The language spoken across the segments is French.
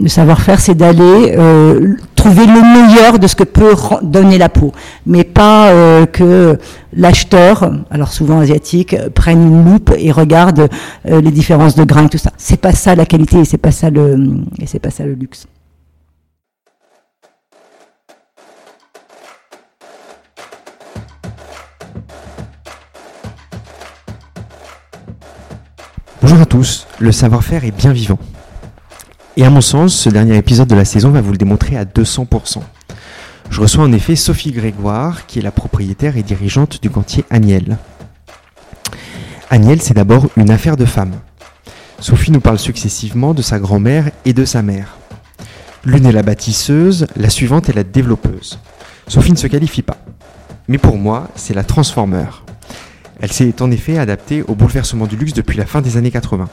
Le savoir-faire, c'est d'aller euh, trouver le meilleur de ce que peut donner la peau, mais pas euh, que l'acheteur, alors souvent asiatique, prenne une loupe et regarde euh, les différences de grains et tout ça. C'est pas ça la qualité et c'est pas ça le et c'est pas ça le luxe. Bonjour à tous, le savoir-faire est bien vivant. Et à mon sens, ce dernier épisode de la saison va vous le démontrer à 200%. Je reçois en effet Sophie Grégoire, qui est la propriétaire et dirigeante du gantier Agnel. Agnel, c'est d'abord une affaire de femme. Sophie nous parle successivement de sa grand-mère et de sa mère. L'une est la bâtisseuse, la suivante est la développeuse. Sophie ne se qualifie pas. Mais pour moi, c'est la transformeur. Elle s'est en effet adaptée au bouleversement du luxe depuis la fin des années 80.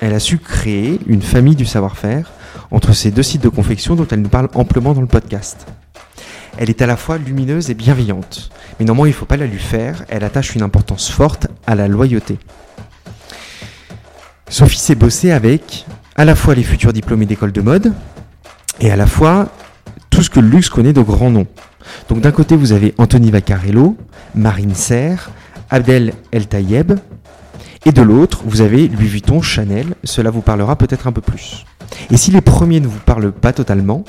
Elle a su créer une famille du savoir-faire entre ces deux sites de confection dont elle nous parle amplement dans le podcast. Elle est à la fois lumineuse et bienveillante, mais néanmoins il ne faut pas la lui faire, elle attache une importance forte à la loyauté. Sophie s'est bossée avec à la fois les futurs diplômés d'école de mode et à la fois tout ce que le luxe connaît de grands noms. Donc d'un côté vous avez Anthony Vaccarello, Marine Serre, Abdel El Tayeb. Et de l'autre, vous avez Louis Vuitton, Chanel. Cela vous parlera peut-être un peu plus. Et si les premiers ne vous parlent pas totalement,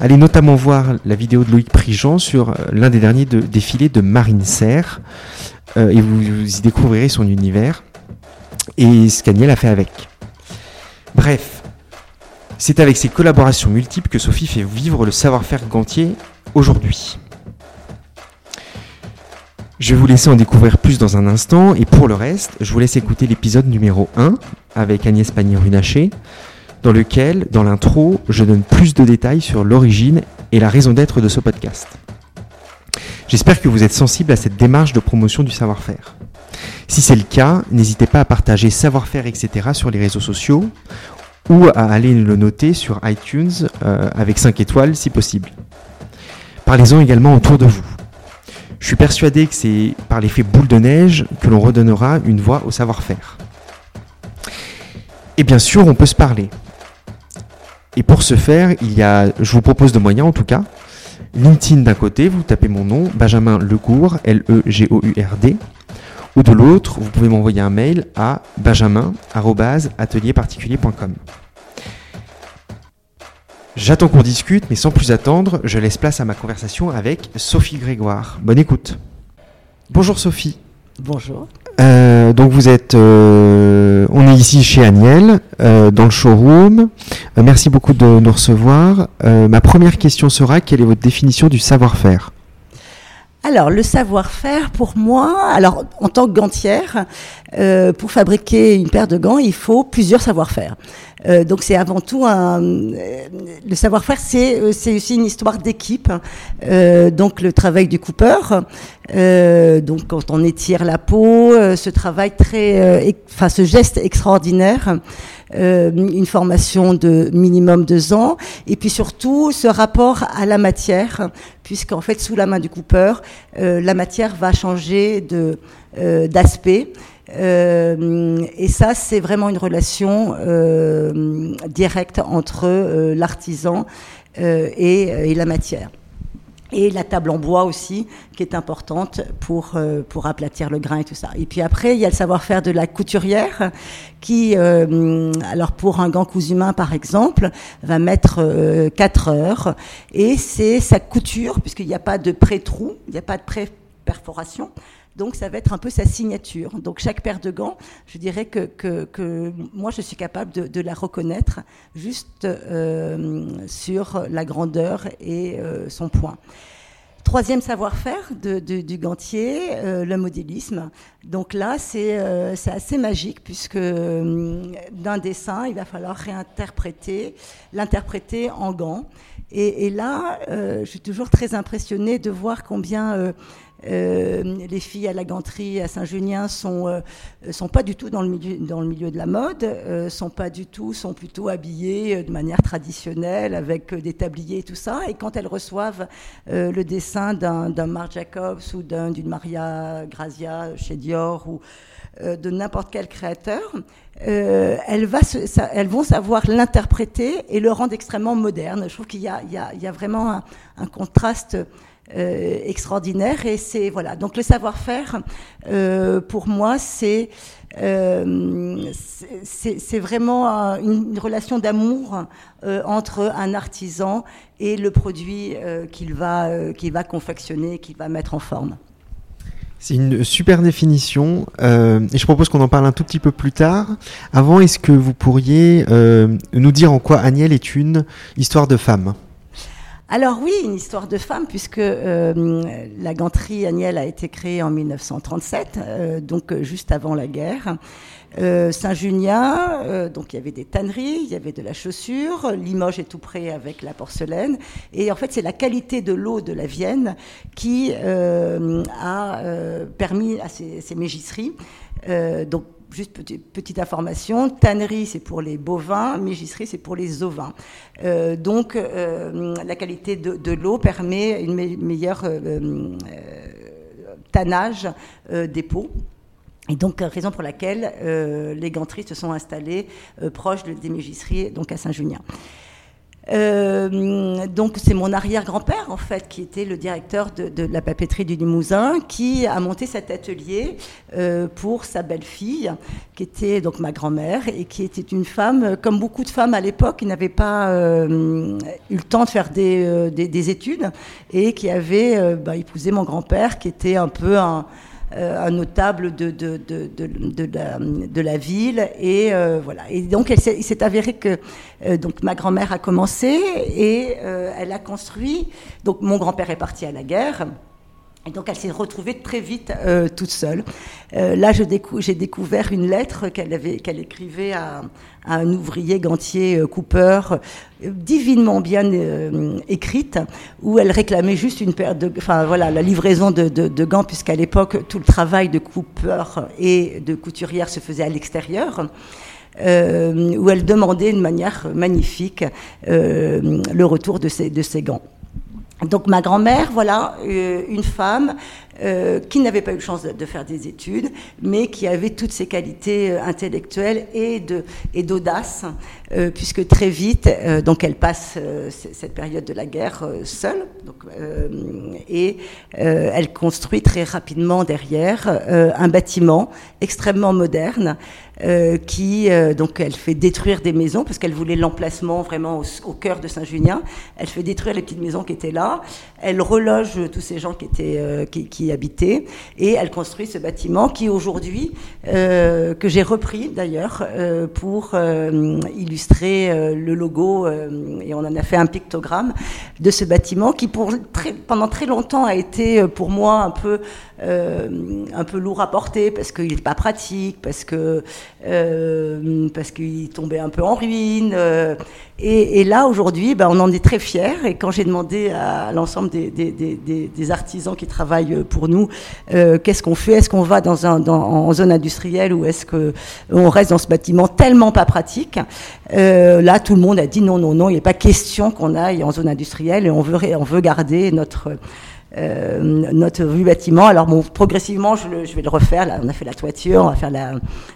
allez notamment voir la vidéo de Loïc Prigent sur euh, l'un des derniers défilés de Marine Serre. Euh, et vous, y découvrirez son univers et ce qu'Agnel a fait avec. Bref, c'est avec ces collaborations multiples que Sophie fait vivre le savoir-faire gantier aujourd'hui. Je vais vous laisser en découvrir plus dans un instant, et pour le reste, je vous laisse écouter l'épisode numéro 1 avec Agnès Pannier-Runacher, dans lequel, dans l'intro, je donne plus de détails sur l'origine et la raison d'être de ce podcast. J'espère que vous êtes sensible à cette démarche de promotion du savoir-faire. Si c'est le cas, n'hésitez pas à partager savoir-faire, etc. sur les réseaux sociaux ou à aller le noter sur iTunes euh, avec 5 étoiles si possible. Parlez-en également autour de vous. Je suis persuadé que c'est par l'effet boule de neige que l'on redonnera une voix au savoir-faire. Et bien sûr, on peut se parler. Et pour ce faire, il y a, je vous propose de moyens en tout cas. LinkedIn d'un côté, vous tapez mon nom, Benjamin Legour, L-E-G-O-U-R-D. Ou de l'autre, vous pouvez m'envoyer un mail à benjamin.atelierparticulier.com. J'attends qu'on discute, mais sans plus attendre, je laisse place à ma conversation avec Sophie Grégoire. Bonne écoute. Bonjour Sophie. Bonjour. Euh, donc vous êtes, euh, on est ici chez Agnel, euh, dans le showroom. merci beaucoup de nous recevoir. ma première question sera quelle est votre définition du savoir-faire? Alors, le savoir-faire, pour moi, alors en tant que gantière, pour fabriquer une paire de gants, il faut plusieurs savoir-faire. Euh, donc c'est avant tout un, euh, le savoir-faire, c'est euh, c'est aussi une histoire d'équipe. donc le travail du cooper, donc quand on étire la peau, ce travail très, enfin ce geste extraordinaire. Une formation de minimum deux ans, et puis surtout ce rapport à la matière, puisqu'en fait sous la main du cooper, la matière va changer de d'aspect. Euh, et ça, c'est vraiment une relation euh, directe entre euh, l'artisan et, la matière. Et la table en bois aussi, qui est importante pour, pour aplatir le grain et tout ça. Et puis après, il y a le savoir-faire de la couturière, qui, alors pour un gant cousu main par exemple, va mettre 4 heures. Et c'est sa couture, puisqu'il n'y a pas de pré-trou, il n'y a pas de pré-perforation. Donc ça va être un peu sa signature. Donc chaque paire de gants, je dirais que, que, moi je suis capable de, la reconnaître juste euh, sur la grandeur et euh, son point. Troisième savoir-faire du gantier, euh, le modélisme. Donc là, c'est assez magique puisque d'un dessin, il va falloir réinterpréter, l'interpréter en gants. Et, et là, je suis toujours très impressionnée de voir combien les filles à la ganterie à Saint-Junien sont sont pas du tout dans le milieu dans le milieu de la mode, sont pas du tout, sont plutôt habillées de manière traditionnelle avec des tabliers et tout ça. Et quand elles reçoivent le dessin d'un Marc Jacobs ou d'une Maria Grazia chez Dior ou de n'importe quel créateur, euh, elles, vont savoir l'interpréter et le rendre extrêmement moderne. Je trouve qu'il y, y, a, vraiment un contraste euh, extraordinaire et c'est voilà. Donc le savoir-faire, euh, pour moi, c'est euh, c'est vraiment une relation d'amour entre un artisan et le produit qu'il va, qu'il va confectionner, qu'il va mettre en forme. C'est une super définition et je propose qu'on en parle un tout petit peu plus tard. Avant, est-ce que vous pourriez nous dire en quoi Agnelle est une histoire de femme? Alors oui, une histoire de femme, puisque euh, la ganterie Agnelle a été créée en 1937, euh, donc euh, juste avant la guerre. Euh, Saint-Junien, euh, donc il y avait des tanneries, il y avait de la chaussure, Limoges est tout près avec la porcelaine. Et en fait, c'est la qualité de l'eau de la Vienne qui euh, a permis à ces, ces mégisseries. donc juste petite, information, tannerie c'est pour les bovins, mégisserie c'est pour les ovins. Euh, donc euh, la qualité de, l'eau permet une me meilleure euh, tannage des peaux. Et donc, raison pour laquelle les ganteries se sont installées proches des mégisseries, donc à Saint-Junien. Euh, donc c'est mon arrière-grand-père en fait qui était le directeur de, de, la papeterie du Limousin qui a monté cet atelier euh, pour sa belle-fille qui était donc ma grand-mère et qui était une femme comme beaucoup de femmes à l'époque qui n'avait pas euh, eu le temps de faire des, euh, des, des études et qui avait euh, bah, épousé mon grand-père qui était un peu un euh, un notable de, de, de, de la ville. Et euh, voilà. Et donc, elle il s'est avéré que euh, donc ma grand-mère a commencé et elle a construit. Donc, mon grand-père est parti à la guerre. Et donc elle s'est retrouvée très vite euh, toute seule. Euh, là, j'ai décou découvert une lettre qu'elle qu'elle écrivait à, à, un ouvrier gantier euh, Cooper, euh, divinement bien euh, écrite, où elle réclamait juste une paire de, enfin voilà, la livraison de, de, de gants, puisqu'à l'époque tout le travail de Cooper et de couturière se faisait à l'extérieur. Euh, où elle demandait de manière magnifique le retour de ces, de ces gants. Donc ma grand-mère, voilà, euh, une femme euh, qui n'avait pas eu chance de, faire des études, mais qui avait toutes ses qualités euh, intellectuelles et d'audace, euh, puisque très vite, euh, donc elle passe euh, cette période de la guerre seule, donc, et elle construit très rapidement derrière un bâtiment extrêmement moderne. qui donc elle fait détruire des maisons parce qu'elle voulait l'emplacement vraiment au, cœur de Saint-Junien. Elle fait détruire les petites maisons qui étaient là. Elle reloge tous ces gens qui étaient qui, qui habiter. Et elle construit ce bâtiment qui aujourd'hui, euh, que j'ai repris d'ailleurs euh, pour euh, illustrer le logo, et on en a fait un pictogramme de ce bâtiment qui pour très, pendant très longtemps a été pour moi un peu un peu lourd à porter parce qu'il n'est pas pratique, parce que parce qu'il tombait un peu en ruine. Et, et, là aujourd'hui, ben, on en est très fiers. Et quand j'ai demandé à l'ensemble des, artisans qui travaillent pour nous, euh, qu'est-ce qu'on fait? Est-ce qu'on va dans un, en zone industrielle ou est-ce qu'on reste dans ce bâtiment tellement pas pratique? Euh, Là, tout le monde a dit non, non, non, il n'est pas question qu'on aille en zone industrielle et on veut, on veut garder notre euh, notre vue bâtiment. Alors bon, progressivement, je, le, je, vais le refaire. Là, on a fait la toiture, on va faire la,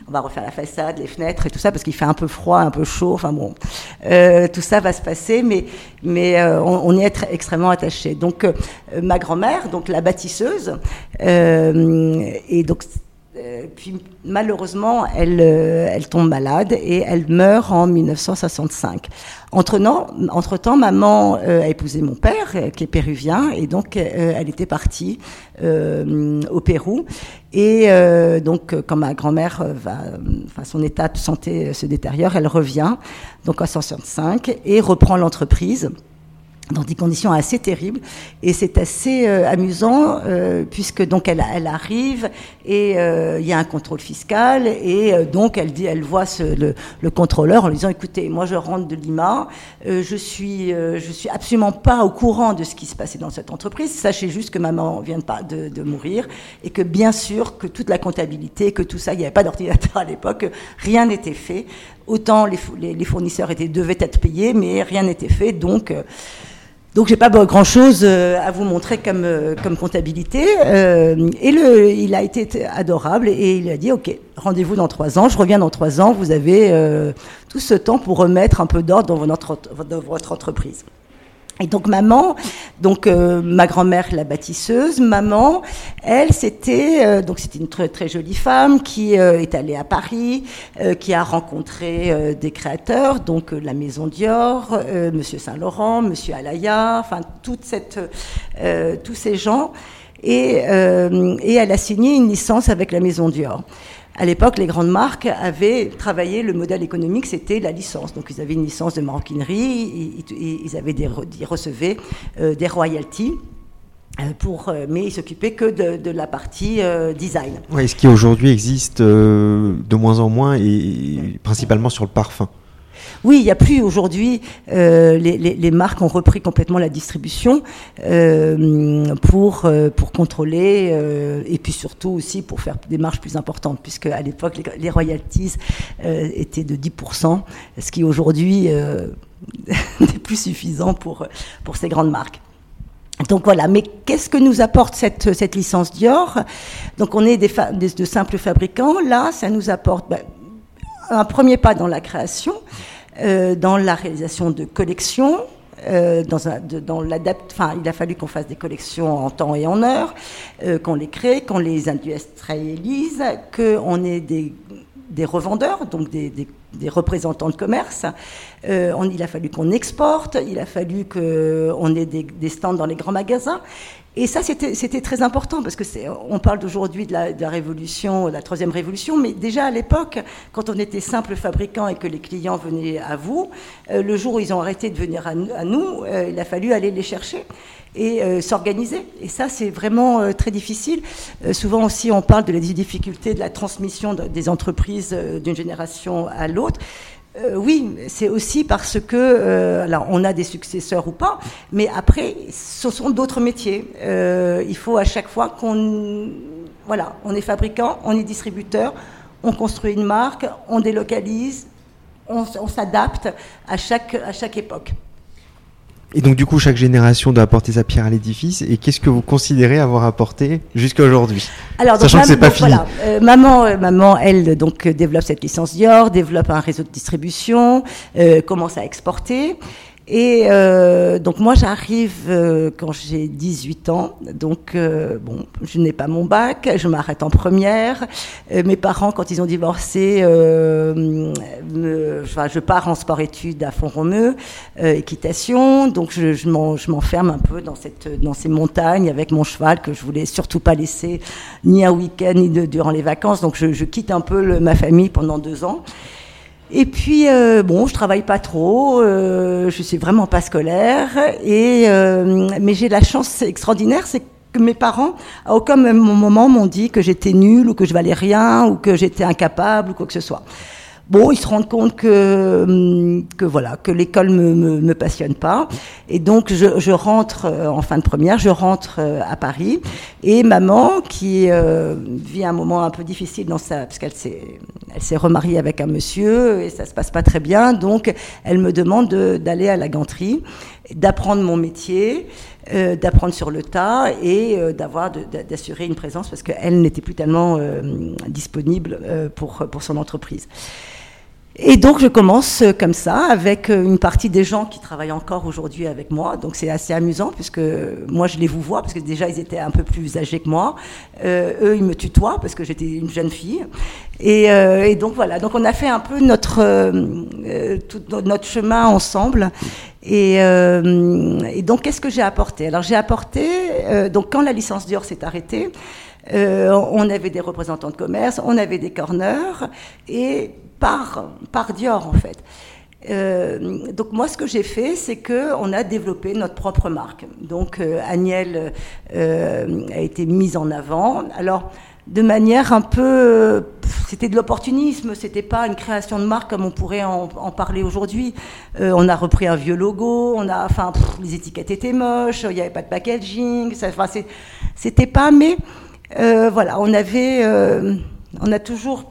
on va refaire la façade, les fenêtres et tout ça parce qu'il fait un peu froid, un peu chaud. Enfin bon, euh, tout ça va se passer, mais mais euh, on, on, y est extrêmement attaché. Donc euh, ma grand-mère, donc la bâtisseuse, euh, et donc euh, puis malheureusement, elle, euh, elle tombe malade et elle meurt en 1965. Entre, entre maman euh, a épousé mon père, euh, qui est péruvien, et donc euh, elle était partie au Pérou. Et donc, quand ma grand-mère va, enfin, son état de santé se détériore, elle revient donc en 65 et reprend l'entreprise. Dans des conditions assez terribles. Et c'est assez euh, amusant euh, puisque donc elle, elle arrive et euh, il y a un contrôle fiscal et donc elle dit elle voit ce, le, le, contrôleur en lui disant écoutez moi je rentre de Lima. Je suis je suis absolument pas au courant de ce qui se passait dans cette entreprise. Sachez juste que maman vient de, de, de mourir et que bien sûr que toute la comptabilité que tout ça il n'y avait pas d'ordinateur à l'époque rien n'était fait. Autant les, les, les, fournisseurs étaient devaient être payés mais rien n'était fait. Donc donc j'ai pas grand chose euh, à vous montrer comme euh, comptabilité. Euh, et le, il a été adorable et il a dit ok, rendez-vous dans trois ans. Je reviens dans trois ans. Vous avez tout ce temps pour remettre un peu d'ordre dans votre entreprise. Et donc maman, donc euh, ma grand-mère la bâtisseuse, maman, elle c'était euh, donc c'était une très très jolie femme qui euh, est allée à Paris, qui a rencontré des créateurs, donc la Maison Dior, Monsieur Saint Laurent, Monsieur Alaya, enfin toute cette tous ces gens, et et elle a signé une licence avec la Maison Dior. À l'époque, les grandes marques avaient travaillé le modèle économique, c'était la licence. Donc, ils avaient une licence de maroquinerie, ils, avaient des, ils recevaient euh, des royalties. Euh, pour, euh, mais ils s'occupaient que de, de, la partie design. Ouais, ce qui aujourd'hui existe de moins en moins et principalement sur le parfum. Oui, il n'y a plus aujourd'hui, euh, les, marques ont repris complètement la distribution euh, pour, euh, pour contrôler et puis surtout aussi pour faire des marges plus importantes, puisque à l'époque, les, royalties étaient de 10%, ce qui aujourd'hui n'est plus suffisant pour, ces grandes marques. Donc voilà, mais qu'est-ce que nous apporte cette, licence Dior? Donc on est des, des, de simples fabricants, là ça nous apporte ben, un premier pas dans la création, euh, dans la réalisation de collections. Euh, dans, enfin, il a fallu qu'on fasse des collections en temps et en heure, euh, qu'on les crée, qu'on les industrialise, qu'on ait des, revendeurs, donc des, représentants de commerce. Il a fallu qu'on exporte, il a fallu qu'on ait des, stands dans les grands magasins. Et ça, c'était très important parce que on parle d'aujourd'hui de, la révolution, la troisième révolution, mais déjà à l'époque, quand on était simple fabricant et que les clients venaient à vous, euh, le jour où ils ont arrêté de venir à, nous, euh, il a fallu aller les chercher et euh, s'organiser. Et ça, c'est vraiment très difficile. Souvent aussi, on parle de la difficulté de la transmission de, des entreprises d'une génération à l'autre. Euh, oui, c'est aussi parce que, euh, alors on a des successeurs ou pas, mais après, ce sont d'autres métiers. Euh, il faut à chaque fois qu'on, voilà, on est fabricant, on est distributeur, on construit une marque, on délocalise, on, on s'adapte à chaque, à chaque époque. Et donc, du coup, chaque génération doit apporter sa pierre à l'édifice. Et qu'est-ce que vous considérez avoir apporté jusqu'à aujourd'hui? Alors, Sachant donc, que c'est pas fini. Voilà, euh, maman, euh, maman, elle donc euh, développe cette licence Dior, développe un réseau de distribution, euh, commence à exporter. Et euh, donc moi j'arrive euh, quand j'ai 18 ans, donc euh, bon, je n'ai pas mon bac, je m'arrête en première. Euh, mes parents, quand ils ont divorcé, euh, me, enfin, je pars en sport-études à Font-Romeu, équitation, donc je, je m'enferme un peu dans, cette, dans ces montagnes avec mon cheval que je voulais surtout pas laisser ni un week-end ni durant les vacances, donc je, je quitte un peu le, ma famille pendant deux ans. Et puis euh, bon, je travaille pas trop, euh, je suis vraiment pas scolaire, et euh, mais j'ai la chance extraordinaire, c'est que mes parents à aucun moment m'ont dit que j'étais nulle ou que je valais rien ou que j'étais incapable ou quoi que ce soit. Bon, ils se rendent compte que, hum, que voilà, que l'école me, me, me, passionne pas. Et donc, je, je, rentre euh, en fin de première, je rentre euh, à Paris. Et maman, qui euh, vit un moment un peu difficile dans sa, parce qu'elle s'est, elle s'est remariée avec un monsieur et ça se passe pas très bien. Donc, elle me demande d'aller à la ganterie, d'apprendre mon métier. Euh, d'apprendre sur le tas et euh, d'avoir d'assurer une présence parce qu'elle n'était plus tellement euh, disponible pour, pour son entreprise. Et donc je commence comme ça avec une partie des gens qui travaillent encore aujourd'hui avec moi. Donc c'est assez amusant puisque moi je les vous vois parce que déjà ils étaient un peu plus âgés que moi. Euh, eux ils me tutoient parce que j'étais une jeune fille. Et, euh, et, donc voilà. Donc on a fait un peu notre euh, tout notre chemin ensemble. Et, et donc qu'est-ce que j'ai apporté? Alors j'ai apporté donc quand la licence Dior s'est arrêtée. on avait des représentants de commerce, on avait des corners, et par, par Dior en fait. Euh, donc moi, ce que j'ai fait, c'est que on a développé notre propre marque. Donc euh, Agnelle euh, a été mise en avant. Alors de manière un peu, c'était de l'opportunisme, c'était pas une création de marque comme on pourrait en, parler aujourd'hui. Euh, on a repris un vieux logo, on a, enfin, les étiquettes étaient moches, il n'y avait pas de packaging, ça, enfin, c'était pas, mais euh, voilà, on avait, euh, on a toujours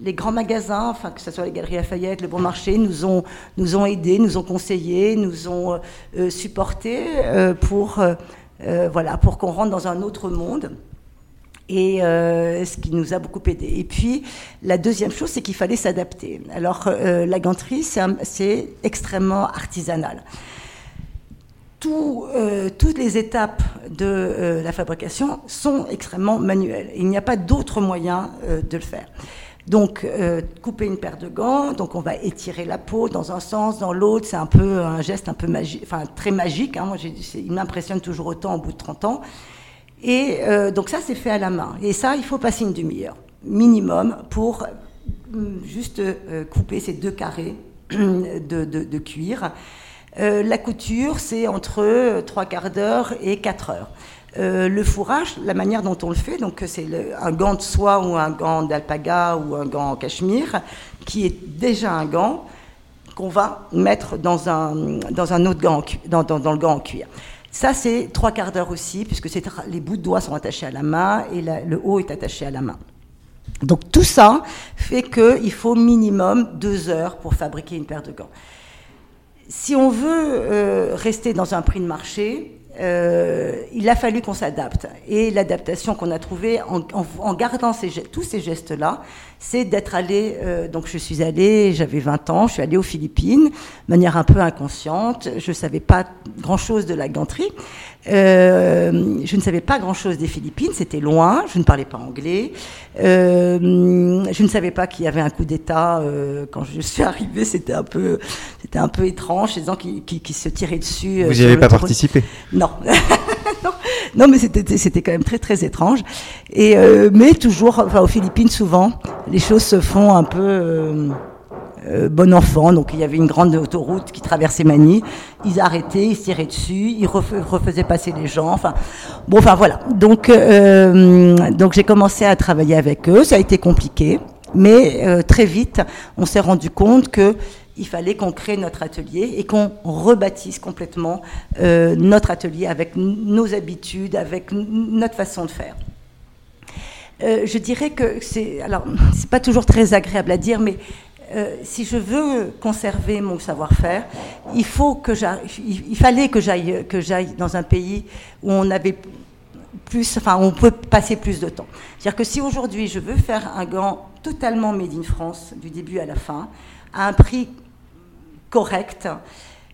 les grands magasins, enfin que ce soit les Galeries Lafayette, le Bon Marché, nous ont nous ont aidés, nous ont conseillés, nous ont supportés pour voilà pour qu'on rentre dans un autre monde et euh, ce qui nous a beaucoup aidé. Et puis, la deuxième chose, c'est qu'il fallait s'adapter. Alors, euh, la ganterie, c'est extrêmement artisanal. Tout, euh, toutes les étapes de la fabrication sont extrêmement manuelles. Il n'y a pas d'autre moyen de le faire. Donc, couper une paire de gants, donc on va étirer la peau dans un sens, dans l'autre. C'est un peu un geste un peu magique, enfin très magique. Hein. Moi, il m'impressionne toujours autant au bout de 30 ans. Et euh, donc ça, c'est fait à la main. Et ça, il faut passer une demi-heure minimum pour euh, juste euh, couper ces deux carrés de, cuir. la couture, c'est entre trois quarts d'heure et quatre heures. Le fourrage, la manière dont on le fait, donc c'est un gant de soie ou un gant d'alpaga ou un gant en cachemire, qui est déjà un gant qu'on va mettre dans un, dans un autre gant, dans, dans le gant en cuir. Ça, c'est trois quarts d'heure aussi, puisque les bouts de doigts sont attachés à la main et le haut est attaché à la main. Donc tout ça fait qu'il faut minimum deux heures pour fabriquer une paire de gants. Si on veut euh, rester dans un prix de marché, euh, il a fallu qu'on s'adapte. Et l'adaptation qu'on a trouvée en, gardant tous ces gestes-là, c'est d'être allé, euh, donc je suis allée, j'avais 20 ans, je suis allée aux Philippines, de manière un peu inconsciente, je savais pas grand-chose de la ganterie, euh, je ne savais pas grand-chose des Philippines, c'était loin, je ne parlais pas anglais, euh, je ne savais pas qu'il y avait un coup d'État quand je suis arrivée, c'était un peu, c'était un peu étrange, les gens qui, qui, se tiraient dessus. Vous n'y avez pas participé Non. non. mais c'était c'était quand même très très étrange. Et euh, mais toujours, enfin aux Philippines souvent, les choses se font un peu euh, euh, bon enfant. Donc il y avait une grande autoroute qui traversait Manille. Ils arrêtaient, ils tiraient dessus, ils refaisaient passer les gens. Enfin bon, enfin voilà. Donc donc j'ai commencé à travailler avec eux. Ça a été compliqué, mais très vite on s'est rendu compte que il fallait qu'on crée notre atelier et qu'on rebâtisse complètement euh, notre atelier avec nos habitudes, avec notre façon de faire. Euh, je dirais que c'est, alors, c'est pas toujours très agréable à dire, mais euh, si je veux conserver mon savoir-faire, il faut que il fallait que j'aille, que j'aille dans un pays où on avait plus, enfin, on peut passer plus de temps. C'est-à-dire que si aujourd'hui je veux faire un gant totalement made in France, du début à la fin, à un prix correct,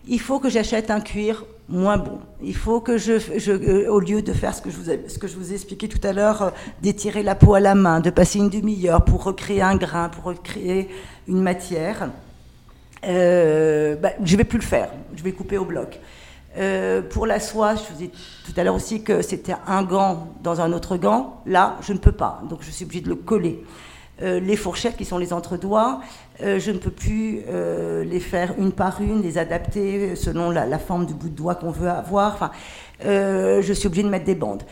il faut que j'achète un cuir moins bon. Il faut que je, euh, au lieu de faire ce que je vous ai, ce que je vous ai expliqué tout à l'heure, euh, d'étirer la peau à la main, de passer une demi-heure pour recréer un grain, pour recréer une matière, euh, bah, je vais plus le faire. Je vais couper au bloc. Euh, pour la soie, je vous ai tout à l'heure aussi que c'était un gant dans un autre gant. Là, je ne peux pas. Donc, je suis obligée de le coller. Euh, les fourchettes qui sont les entre-doigts, euh, je ne peux plus euh, les faire une par une, les adapter selon la, forme du bout de doigt qu'on veut avoir. Enfin, je suis obligée de mettre des bandes.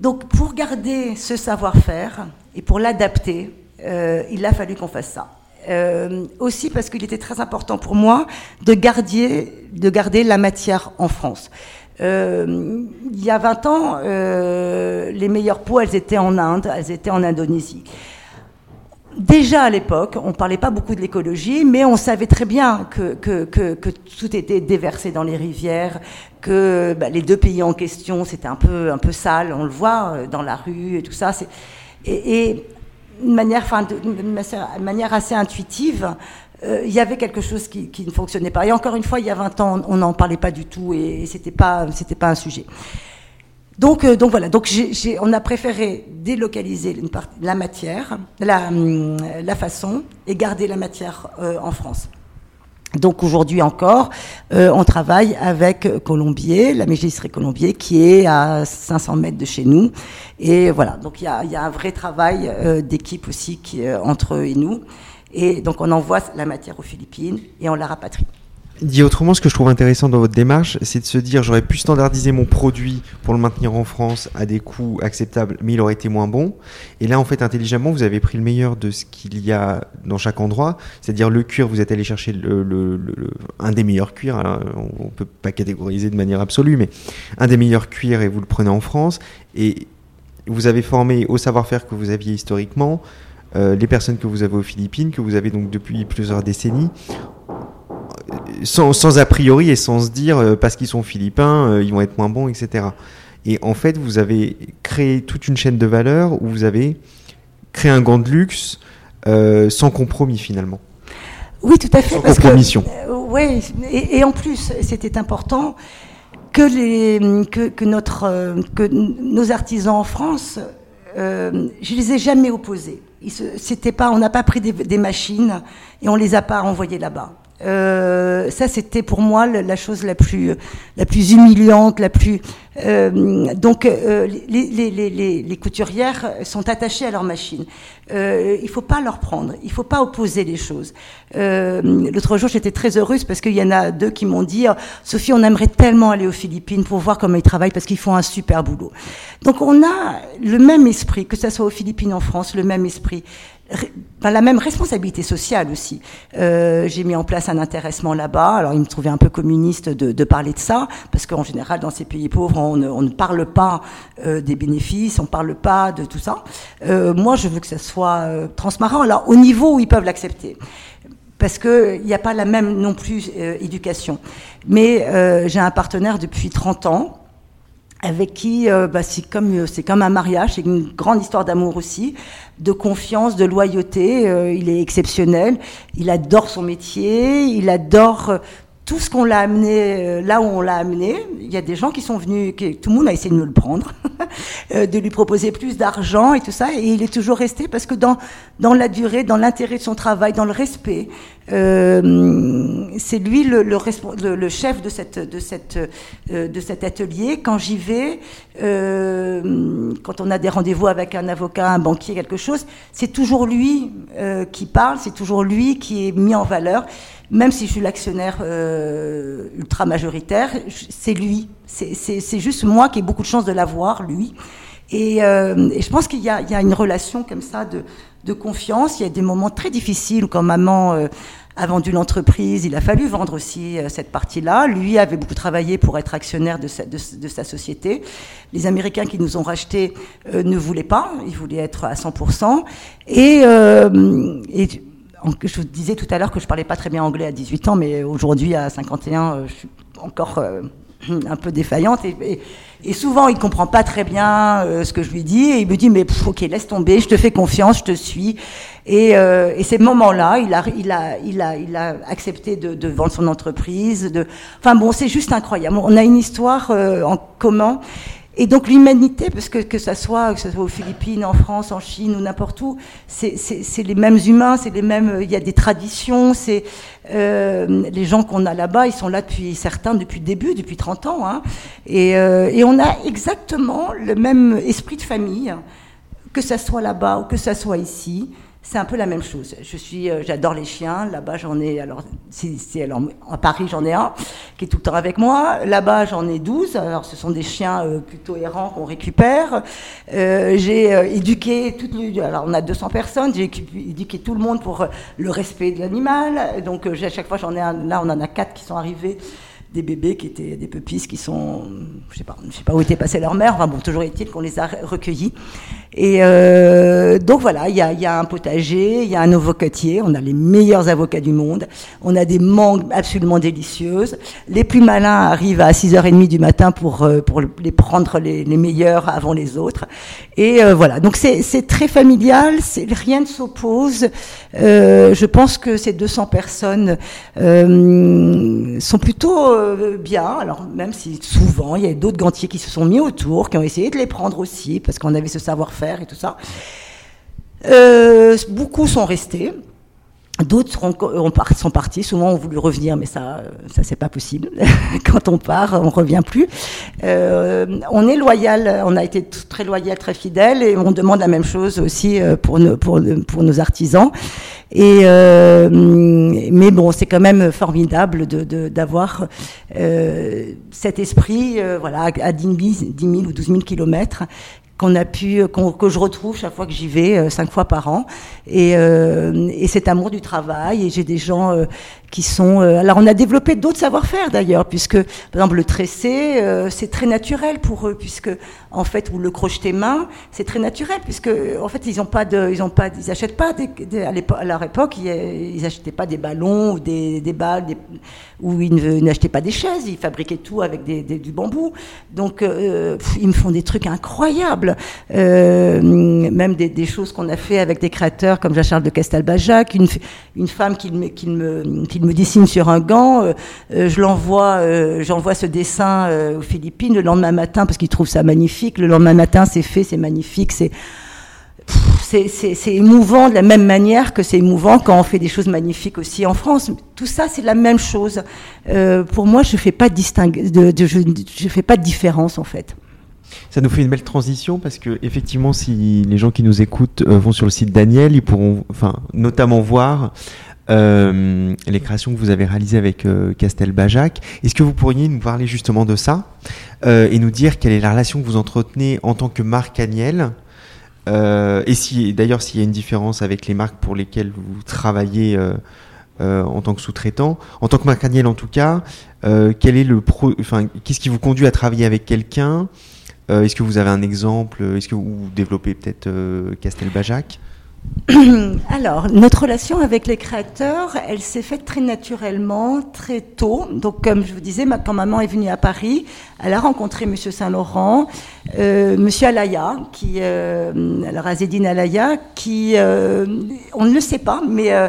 Donc pour garder ce savoir-faire et pour l'adapter, il a fallu qu'on fasse ça. aussi parce qu'il était très important pour moi de garder, de garder la matière en France. il y a 20 ans, les meilleures peaux, elles étaient en Inde, elles étaient en Indonésie déjà à l'époque, on ne parlait pas beaucoup de l'écologie, mais on savait très bien que, tout était déversé dans les rivières, que bah, les deux pays en question, c'était un peu, un peu sale, on le voit euh, dans la rue et tout ça. Et, et de manière, manière assez intuitive, euh, il y avait quelque chose qui, ne fonctionnait pas. Et encore une fois, il y a 20 ans, on n'en parlait pas du tout et, et c'était pas, c'était pas un sujet. Donc, euh, donc voilà, donc on a préféré délocaliser la matière, la, hum, la, façon, et garder la matière euh, en France. Donc aujourd'hui encore, euh, on travaille avec Colombier, la mégisserie Colombier, qui est à 500 mètres de chez nous. Et voilà, donc il y a, un vrai travail d'équipe aussi entre eux et nous. Et donc on envoie la matière aux Philippines et on la rapatrie. Dit autrement, ce que je trouve intéressant dans votre démarche, c'est de se dire j'aurais pu standardiser mon produit pour le maintenir en France à des coûts acceptables, mais il aurait été moins bon. Et là, en fait, intelligemment, vous avez pris le meilleur de ce qu'il y a dans chaque endroit, c'est-à-dire le cuir, vous êtes allé chercher un des meilleurs cuirs. on ne peut pas catégoriser de manière absolue, mais un des meilleurs cuirs et vous le prenez en France. Et vous avez formé au savoir-faire que vous aviez historiquement. Euh, les personnes que vous avez aux Philippines, que vous avez donc depuis plusieurs décennies, sans, a priori et sans se dire euh, parce qu'ils sont philippins, euh, ils vont être moins bons, etc. Et en fait, vous avez créé toute une chaîne de valeur où vous avez créé un gant de luxe euh, sans compromis finalement. Oui, tout à fait. Sans compromission. oui, et, en plus, c'était important que, les, que, notre, que nos artisans en France, je les ai jamais opposés. C'était pas, on n'a pas pris des, des, machines et on les a pas envoyés là-bas. Euh, ça, c'était pour moi la chose la plus, la plus humiliante, la plus. Euh, donc, euh, les, les, les, les, couturières sont attachées à leur machine. Euh, il faut pas leur prendre. Il faut pas opposer les choses. Euh, l'autre jour, j'étais très heureuse parce qu'il y en a deux qui m'ont dit Sophie, on aimerait tellement aller aux Philippines pour voir comment ils travaillent parce qu'ils font un super boulot. Donc, on a le même esprit, que ce soit aux Philippines, en France, le même esprit la même responsabilité sociale aussi. Euh, j'ai mis en place un intéressement là-bas. Alors, il me trouvait un peu communiste de, de parler de ça, parce qu'en général, dans ces pays pauvres, on ne, on ne parle pas euh, des bénéfices, on ne parle pas de tout ça. Euh, moi, je veux que ça soit euh, transparent, alors au niveau où ils peuvent l'accepter parce qu'il n'y a pas la même non plus euh, éducation. Mais euh, j'ai un partenaire depuis 30 ans avec qui euh, bah, c'est comme euh, c'est comme un mariage, c'est une grande histoire d'amour aussi, de confiance, de loyauté. Euh, il est exceptionnel. Il adore son métier. Il adore tout ce qu'on l'a amené euh, là où on l'a amené, il y a des gens qui sont venus, tout le monde a essayé de me le prendre, euh, de lui proposer plus d'argent et tout ça, et il est toujours resté parce que dans dans la durée, dans l'intérêt de son travail, dans le respect, euh, c'est lui le, chef de cet atelier. Quand j'y vais, quand on a des rendez-vous avec un avocat, un banquier, quelque chose, c'est toujours lui qui parle, c'est toujours lui qui est mis en valeur même si je suis l'actionnaire euh, ultra majoritaire, c'est lui. C'est juste moi qui ai beaucoup de chance de l'avoir, lui. Et, euh, et, je pense qu'il y, y, a une relation comme ça de, de, confiance. Il y a des moments très difficiles quand maman euh, a vendu l'entreprise, il a fallu vendre aussi euh, cette partie-là. Lui avait beaucoup travaillé pour être actionnaire de sa, de sa société. Les Américains qui nous ont rachetés euh, ne voulaient pas, ils voulaient être à 100%. Et, euh, et je vous disais tout à l'heure que je parlais pas très bien anglais à 18 ans, mais aujourd'hui à 51, euh, je suis encore euh, un peu défaillante et, souvent il comprend pas très bien euh, ce que je lui dis et il me dit mais ok laisse tomber, je te fais confiance, je te suis et, ces moments-là, il a, il a, il a, il a accepté de, de vendre son entreprise. Enfin bon, c'est juste incroyable. On a une histoire en commun et donc l'humanité, parce que que ça soit que ça soit aux Philippines, en France, en Chine ou n'importe où, c'est les mêmes humains, c'est les mêmes. Il y a des traditions. C'est euh, les gens qu'on a là-bas, ils sont là depuis certains depuis le début, depuis 30 ans, hein, et, euh, et on a exactement le même esprit de famille, que ça soit là-bas ou que ça soit ici c'est un peu la même chose. Je suis, euh, j'adore les chiens. Là-bas, j'en ai. Alors, c'est, alors, à Paris, j'en ai un qui est tout le temps avec moi. Là-bas, j'en ai 12. Alors, ce sont des chiens euh, plutôt errants qu'on récupère. Euh, j'ai euh, éduqué toutes les. Alors, on a 200 personnes. J'ai éduqué tout le monde pour le respect de l'animal. Donc, à chaque fois, j'en ai un. Là, on en a quatre qui sont arrivés des bébés qui étaient des pupilles qui sont, je sais pas, je sais pas où étaient passées leur mère. Enfin bon, toujours est-il qu'on les a recueillis. Et euh, donc voilà, il y a, y a, un potager, il y a un avocatier. On a les meilleurs avocats du monde. On a des mangues absolument délicieuses. Les plus malins arrivent à 6h30 du matin pour euh, pour les prendre les, meilleurs avant les autres. Et euh, voilà, donc c'est très familial. Rien ne s'oppose. Euh, je pense que ces 200 personnes euh, sont plutôt euh, bien, alors même si souvent il y a d'autres gantiers qui se sont mis autour, qui ont essayé de les prendre aussi, parce qu'on avait ce savoir-faire et tout ça. Euh, beaucoup sont restés. D'autres sont partis, souvent ont voulu revenir, mais ça, ça c'est pas possible. Quand on part, on revient plus. Euh, on est loyal, on a été très loyal, très fidèle, et on demande la même chose aussi euh, pour nos, pour, pour nos artisans. Et mais bon, c'est quand même formidable d'avoir cet esprit, voilà, à 10 000, ou 12 000 kilomètres qu'on a pu, que je retrouve chaque fois que j'y vais, cinq fois par an, et, et, cet amour du travail. Et j'ai des gens qui sont. Euh, alors, on a développé d'autres savoir-faire d'ailleurs, puisque, par exemple, le tressé, euh, c'est très naturel pour eux, puisque, en fait, ou le crocheté main, c'est très naturel, puisque, en fait, ils n'ont pas de, ils ont pas, ils achètent pas des, à, leur époque, ils, n'achetaient pas des ballons ou des, des balles, ou ils n'achetaient pas des chaises, ils fabriquaient tout avec du bambou. Donc, euh, ils me font des trucs incroyables, même des, choses qu'on a fait avec des créateurs comme Jean-Charles de Castelbajac, une, femme qui me, dessine sur un gant, euh, euh, je l'envoie, euh, j'envoie ce dessin aux Philippines le lendemain matin parce qu'il trouve ça magnifique. Le lendemain matin, c'est fait, c'est magnifique, c'est émouvant de la même manière que c'est émouvant quand on fait des choses magnifiques aussi en France. Tout ça, c'est la même chose. pour moi, je fais pas de, je fais pas de différence en fait. Ça nous fait une belle transition parce que effectivement, si les gens qui nous écoutent vont sur le site Daniel, ils pourront, enfin, notamment voir euh, les créations que vous avez réalisées avec euh, Castel Bajac. Est-ce que vous pourriez nous parler justement de ça euh, et nous dire quelle est la relation que vous entretenez en tant que marque Agnel et si d'ailleurs s'il y a une différence avec les marques pour lesquelles vous travaillez en tant que sous-traitant, en tant que marque Agnel en tout cas, est le enfin qu'est-ce qui vous conduit à travailler avec quelqu'un Est-ce que vous avez un exemple Est-ce que vous développez peut-être Castel Bajac Alors, notre relation avec les créateurs, elle s'est faite très naturellement, très tôt. Donc, comme je vous disais, quand maman est venue à Paris, elle a rencontré Monsieur Saint-Laurent, euh, Monsieur Alaya, qui, euh, alors Azedine Alaya, qui, euh, on ne le sait pas, mais euh,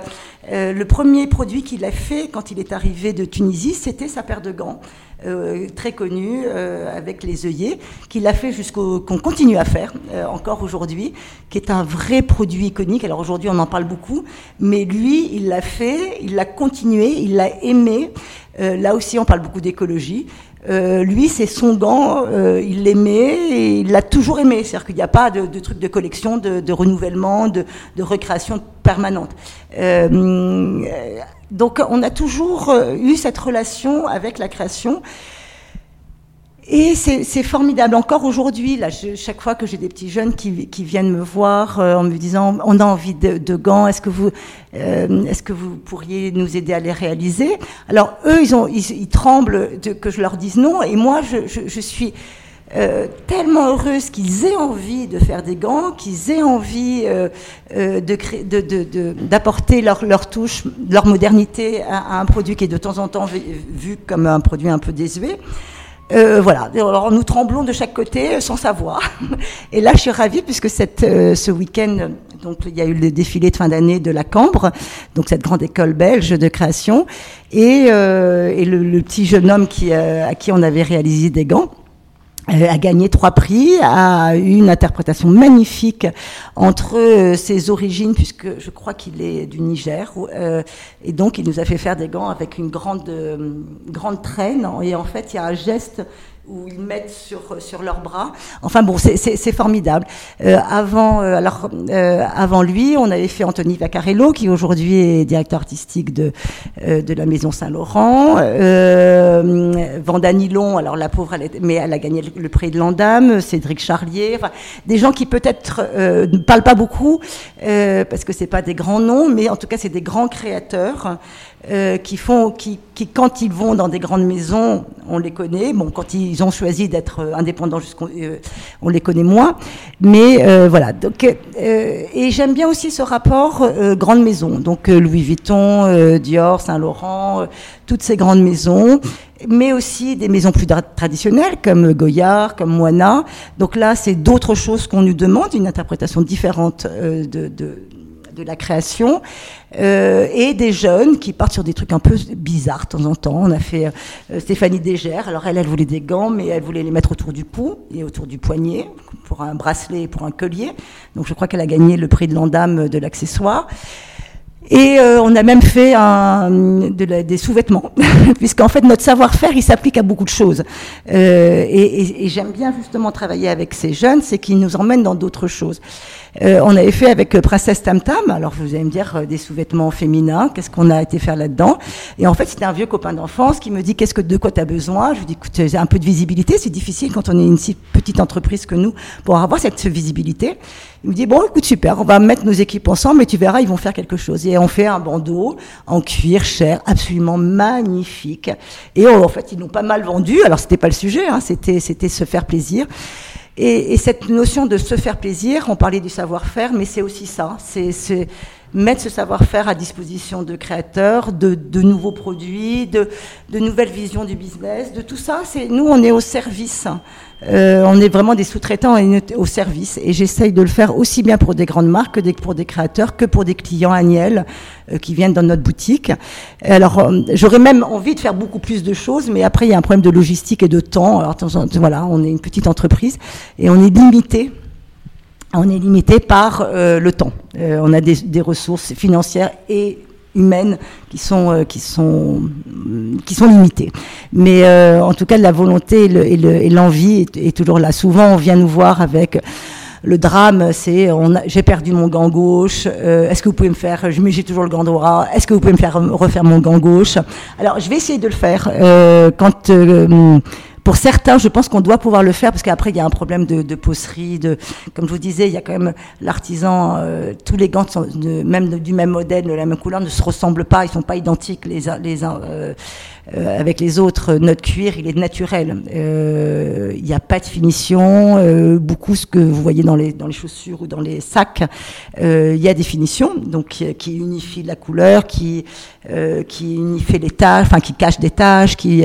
euh, le premier produit qu'il a fait quand il est arrivé de Tunisie, c'était sa paire de gants. Euh, très connu euh, avec les œillets, qu'il a fait jusqu'au qu'on continue à faire euh, encore aujourd'hui, qui est un vrai produit iconique. Alors aujourd'hui, on en parle beaucoup, mais lui, il l'a fait, il l'a continué, il l'a aimé. là aussi, on parle beaucoup d'écologie. Euh, lui, c'est son gant, euh, il l'aimait et il l'a toujours aimé. C'est-à-dire qu'il n'y a pas de, de truc de collection, de, de renouvellement, de, de, recréation permanente. Euh, donc, on a toujours eu cette relation avec la création. Et c'est formidable. Encore aujourd'hui, là, chaque fois que j'ai des petits jeunes qui, qui viennent me voir euh, en me disant on a envie de, de gants, est-ce que vous euh, est-ce que vous pourriez nous aider à les réaliser? Alors eux, ils ont ils, tremblent de, que je leur dise non, et moi, je, je, je suis euh, tellement heureuse qu'ils aient envie de faire des gants, qu'ils aient envie euh, euh de d'apporter leur, leur touche, leur modernité à, à, un produit qui est de temps en temps vu comme un produit un peu désuet. Euh, voilà. Alors nous tremblons de chaque côté euh, sans savoir. Et là, je suis ravie puisque cette, euh, ce week-end, donc il y a eu le défilé de fin d'année de la Cambre, donc cette grande école belge de création, et, euh, et le, le, petit jeune homme qui, à qui on avait réalisé des gants euh, a gagné trois prix, a une interprétation magnifique entre euh, ses origines, puisque je crois qu'il est du Niger, euh, et donc il nous a fait faire des gants avec une grande, grande traîne, et en fait il y a un geste où ils mettent sur, sur leurs bras. Enfin bon, c'est formidable. Euh, avant, euh, alors, euh, avant lui, on avait fait Anthony Vaccarello, qui aujourd'hui est directeur artistique de, euh, de la Maison Saint-Laurent. Euh, Vanda Nilon, alors la pauvre, elle mais elle a gagné le, prix de l'Andame. Cédric Charlier, enfin, des gens qui peut-être ne parlent pas beaucoup, parce que c'est pas des grands noms, mais en tout cas, c'est des grands créateurs. Euh, qui font, qui, qui, quand ils vont dans des grandes maisons, on les connaît. Bon, quand ils ont choisi d'être euh, indépendants, euh, on les connaît moins. Mais euh, voilà. Donc, euh, et j'aime bien aussi ce rapport grande maison. Donc Louis Vuitton, Dior, Saint Laurent, toutes ces grandes maisons mais aussi des maisons plus traditionnelles comme Goyard, comme Moana. Donc là, c'est d'autres choses qu'on nous demande, une interprétation différente de, de, de la création, euh, et des jeunes qui partent sur des trucs un peu bizarres de temps en temps. On a fait euh, Stéphanie Dégère, alors elle, elle voulait des gants, mais elle voulait les mettre autour du cou et autour du poignet, pour un bracelet et pour un collier. Donc je crois qu'elle a gagné le prix de l'Andame de l'accessoire. Et euh, on a même fait un, de la, des sous-vêtements, puisqu'en fait notre savoir-faire il s'applique à beaucoup de choses. Euh, et, et, et j'aime bien justement travailler avec ces jeunes, c'est qu'ils nous emmènent dans d'autres choses. Euh, on avait fait avec Princesse Tam Tam. Alors vous allez me dire des sous-vêtements féminins. Qu'est-ce qu'on a été faire là-dedans? Et en fait, c'était un vieux copain d'enfance qui me dit qu'est-ce que de quoi tu as besoin? Je lui dis écoute, j'ai un peu de visibilité. C'est difficile quand on est une si petite entreprise que nous pour avoir cette visibilité. Il me dit bon, écoute super, on va mettre nos équipes ensemble et tu verras, ils vont faire quelque chose. Et on fait un bandeau en cuir cher, absolument magnifique. Et en fait, ils l'ont pas mal vendu. Alors c'était pas le sujet, hein, c'était c'était se faire plaisir. Et, et, cette notion de se faire plaisir, on parlait du savoir-faire, mais c'est aussi ça, c'est mettre ce savoir-faire à disposition de créateurs, de, de nouveaux produits, de, de, nouvelles visions du business, de tout ça. C'est nous, on est au service. Euh, on est vraiment des sous-traitants au service et j'essaye de le faire aussi bien pour des grandes marques que pour des créateurs que pour des clients annuels euh, qui viennent dans notre boutique. Alors euh, j'aurais même envie de faire beaucoup plus de choses, mais après il y a un problème de logistique et de temps. Alors voilà, on est une petite entreprise et on est limité. On est limité par le temps. on a des ressources financières et humaines qui sont euh, qui sont qui sont limitées. Mais euh, en tout cas, la volonté et l'envie est, toujours là. Souvent, on vient nous voir avec le drame, c'est j'ai perdu mon gant gauche. Euh, est-ce que vous pouvez me faire Mais j'ai toujours le gant droit. Est-ce que vous pouvez me faire refaire mon gant gauche? Alors, je vais essayer de le faire quand pour certains, je pense qu'on doit pouvoir le faire parce qu'après il y a un problème de, de de comme je vous disais, il y a quand même l'artisan. Euh, tous les gants de, même du même modèle, de la même couleur, ne se ressemblent pas, ils sont pas identiques les uns les uns. Euh, euh, avec les autres, notre cuir, il est naturel. Euh, il n'y a pas de finition. Euh, beaucoup ce que vous voyez dans les, dans les chaussures ou dans les sacs, il y a des finitions, donc qui, qui unifient la couleur, qui, qui unifient les tâches, enfin qui cachent des tâches. Qui,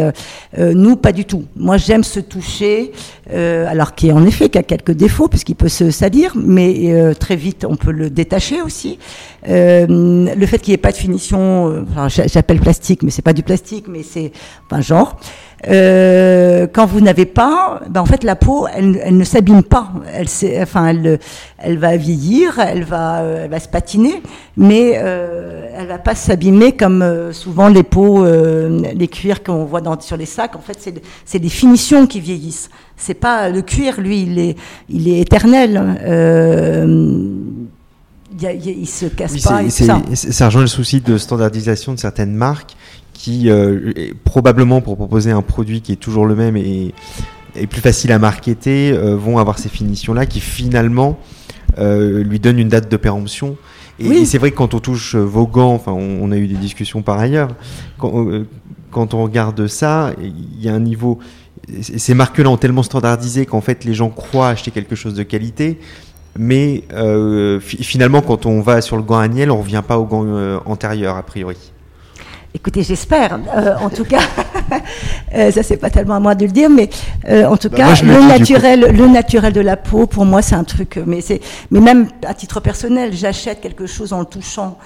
nous, pas du tout. Moi, j'aime se toucher, alors qui en effet qui a quelques défauts puisqu'il peut se salir, mais très vite on peut le détacher aussi. le fait qu'il n'y ait pas de finition, j'appelle plastique, mais c'est pas du plastique, mais c'est un genre. Euh, quand vous n'avez pas, ben en fait la peau, elle, elle ne s'abîme pas. Elle, enfin, elle, elle va vieillir, elle va, elle va se patiner, mais euh, elle va pas s'abîmer comme euh, souvent les peaux, euh, les cuirs qu'on voit dans, sur les sacs. En fait, c'est, c'est des finitions qui vieillissent. C'est pas le cuir, lui, il est, il est éternel. Euh, il, il, se casse pas. C'est, ça rejoint le souci de standardisation de certaines marques qui, euh, probablement pour proposer un produit qui est toujours le même et, plus facile à marketer, euh, vont avoir ces finitions-là qui finalement euh, lui donnent une date de péremption. Et, c'est vrai que quand on touche vos gants, enfin, on, a eu des discussions par ailleurs, quand, quand on regarde ça, il y a un niveau. Ces marques-là ont tellement standardisé qu'en fait les gens croient acheter quelque chose de qualité, mais finalement quand on va sur le gant Agnel, on revient pas au gant antérieur a priori. Écoutez, j'espère. Euh, en tout cas, euh, ça c'est pas tellement à moi de le dire, mais euh, en tout bah, cas, le naturel, le naturel de la peau, pour moi, c'est un truc. Mais c'est, mais même à titre personnel, j'achète quelque chose en le touchant.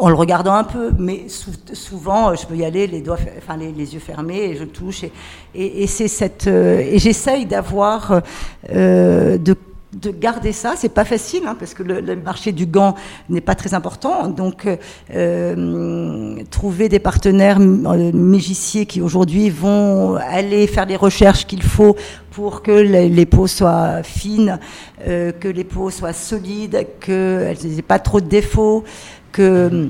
en le regardant un peu, mais souvent je peux y aller les doigts, enfin les, yeux fermés et je touche et, et, et c'est cette et j'essaye d'avoir de de garder ça. C'est pas facile hein, parce que le, marché du gant n'est pas très important. Donc, euh, trouver des partenaires euh, mégiciers qui aujourd'hui vont aller faire les recherches qu'il faut pour que les, peaux soient fines, euh, que les peaux soient solides, qu'elles n'aient pas trop de défauts, que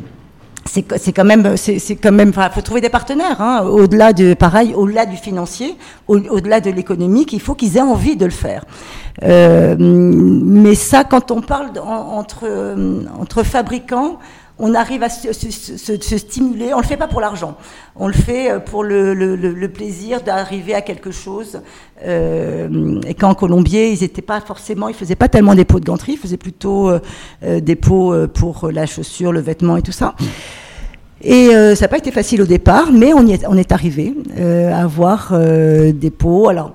c'est quand même, c'est quand même, faut trouver des partenaires. Hein, au-delà de, pareil, au-delà du financier, au-delà de l'économique, il faut qu'ils aient envie de le faire. Euh, mais ça, quand on parle entre entre fabricants, on arrive à se, stimuler. On le fait pas pour l'argent. On le fait euh, pour le, plaisir d'arriver à quelque chose. Euh, et quand Colombier, ils étaient pas forcément, ils faisaient pas tellement des pots de ganterie, ils faisaient plutôt euh, des pots pour la chaussure, le vêtement et tout ça. Et ça n'a pas été facile au départ, mais on, y est, on est arrivé à avoir des pots. Alors,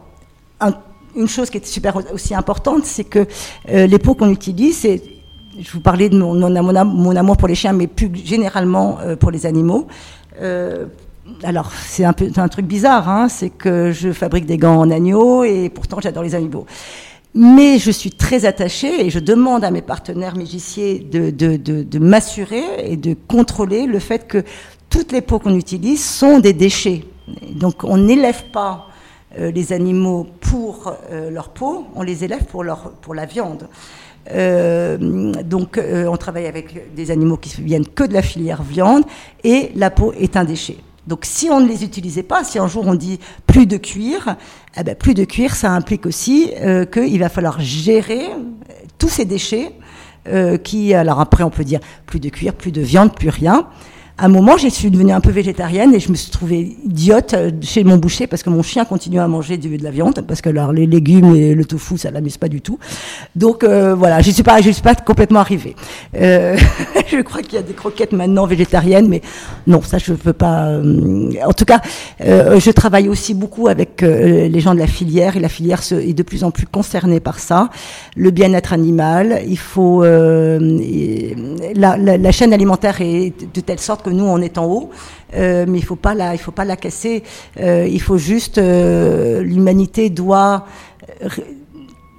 une chose qui est super aussi importante, c'est que les pots qu'on utilise, c'est je vous parlais de mon, amour pour les chiens, mais plus généralement euh, pour les animaux. Euh, alors, c'est un, truc bizarre, hein, c'est que je fabrique des gants en agneau et pourtant j'adore les animaux. Mais je suis très attachée et je demande à mes partenaires magiciens de, de, m'assurer et de contrôler le fait que toutes les peaux qu'on utilise sont des déchets. Donc, on n'élève pas euh, les animaux pour leur peau, on les élève pour la viande. Donc, on travaille avec des animaux qui viennent que de la filière viande et la peau est un déchet. Donc si on ne les utilisait pas, si un jour on dit plus de cuir, eh ben, plus de cuir, ça implique aussi euh, qu'il va falloir gérer tous ces déchets euh, qui, alors après on peut dire plus de cuir, plus de viande, plus rien à un moment, je suis devenue un peu végétarienne et je me suis trouvée idiote euh, chez mon boucher parce que mon chien continuait à manger du, de la viande parce que alors, les légumes et le tofu, ça l'amuse pas du tout. Donc euh, voilà, je suis pas, je suis pas complètement arrivée. Euh, je crois qu'il y a des croquettes maintenant végétariennes, mais non, ça je peux pas. Euh, en tout cas, euh, je travaille aussi beaucoup avec les gens de la filière et la filière est de plus en plus concernée par ça. Le bien-être animal, il faut la, la, la chaîne alimentaire est de telle sorte que nous on est en haut, euh, mais il faut pas la, il faut pas la casser. Euh, il faut juste, euh, l'humanité doit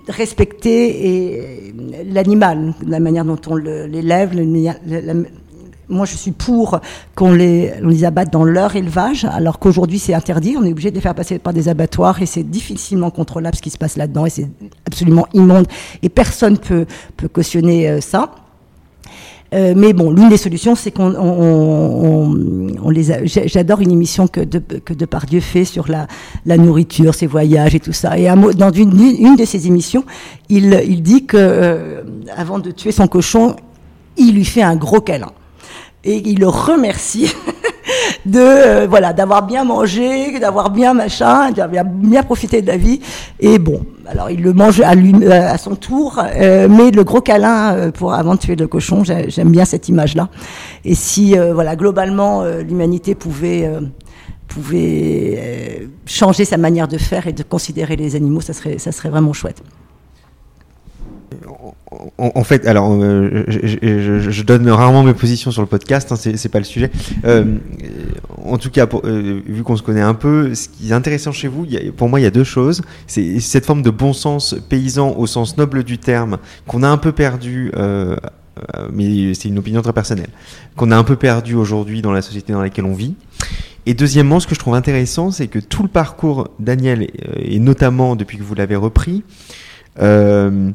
respecter l'animal, la manière dont on l'élève. Moi, je suis pour qu'on les, on les abatte dans leur élevage, alors qu'aujourd'hui c'est interdit. On est obligé de les faire passer par des abattoirs et c'est difficilement contrôlable ce qui se passe là-dedans et c'est absolument immonde et personne peut peut cautionner ça. Euh, mais bon, l'une des solutions, c'est qu'on on, les a. J'adore une émission que, de, que Depardieu fait sur la, nourriture, ses voyages et tout ça. Et dans une, de ses émissions, il, il dit que euh, avant de tuer son cochon, il lui fait un gros câlin et il le remercie de euh, voilà d'avoir bien mangé, d'avoir bien machin, d'avoir bien profité de la vie. Et bon, alors il le mange à, lui, euh, à son tour, euh, mais le gros câlin pour avant de tuer le cochon, j'aime bien cette image-là. Et si voilà globalement l'humanité pouvait pouvait changer sa manière de faire et de considérer les animaux, ça serait ça serait vraiment chouette en, fait, alors, euh, je, donne rarement mes positions sur le podcast, hein, c'est pas le sujet. Euh, en tout cas, euh, vu qu'on se connaît un peu, ce qui est intéressant chez vous, pour moi, il y a deux choses. C'est cette forme de bon sens paysan au sens noble du terme qu'on a un peu perdu. mais c'est une opinion très personnelle, qu'on a un peu perdu aujourd'hui dans la société dans laquelle on vit. Et deuxièmement, ce que je trouve intéressant, c'est que tout le parcours Daniel, et notamment depuis que vous l'avez repris, euh,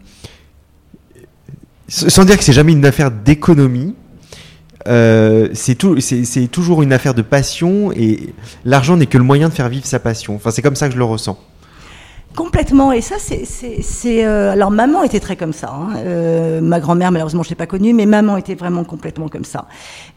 sans dire que c'est jamais une affaire d'économie, euh, c'est toujours une affaire de passion et l'argent n'est que le moyen de faire vivre sa passion. Enfin, c'est comme ça que je le ressens. Complètement. Et ça, c'est. Euh, alors, maman était très comme ça. Hein. Euh, ma grand-mère, malheureusement, je l'ai pas connue, mais maman était vraiment complètement comme ça.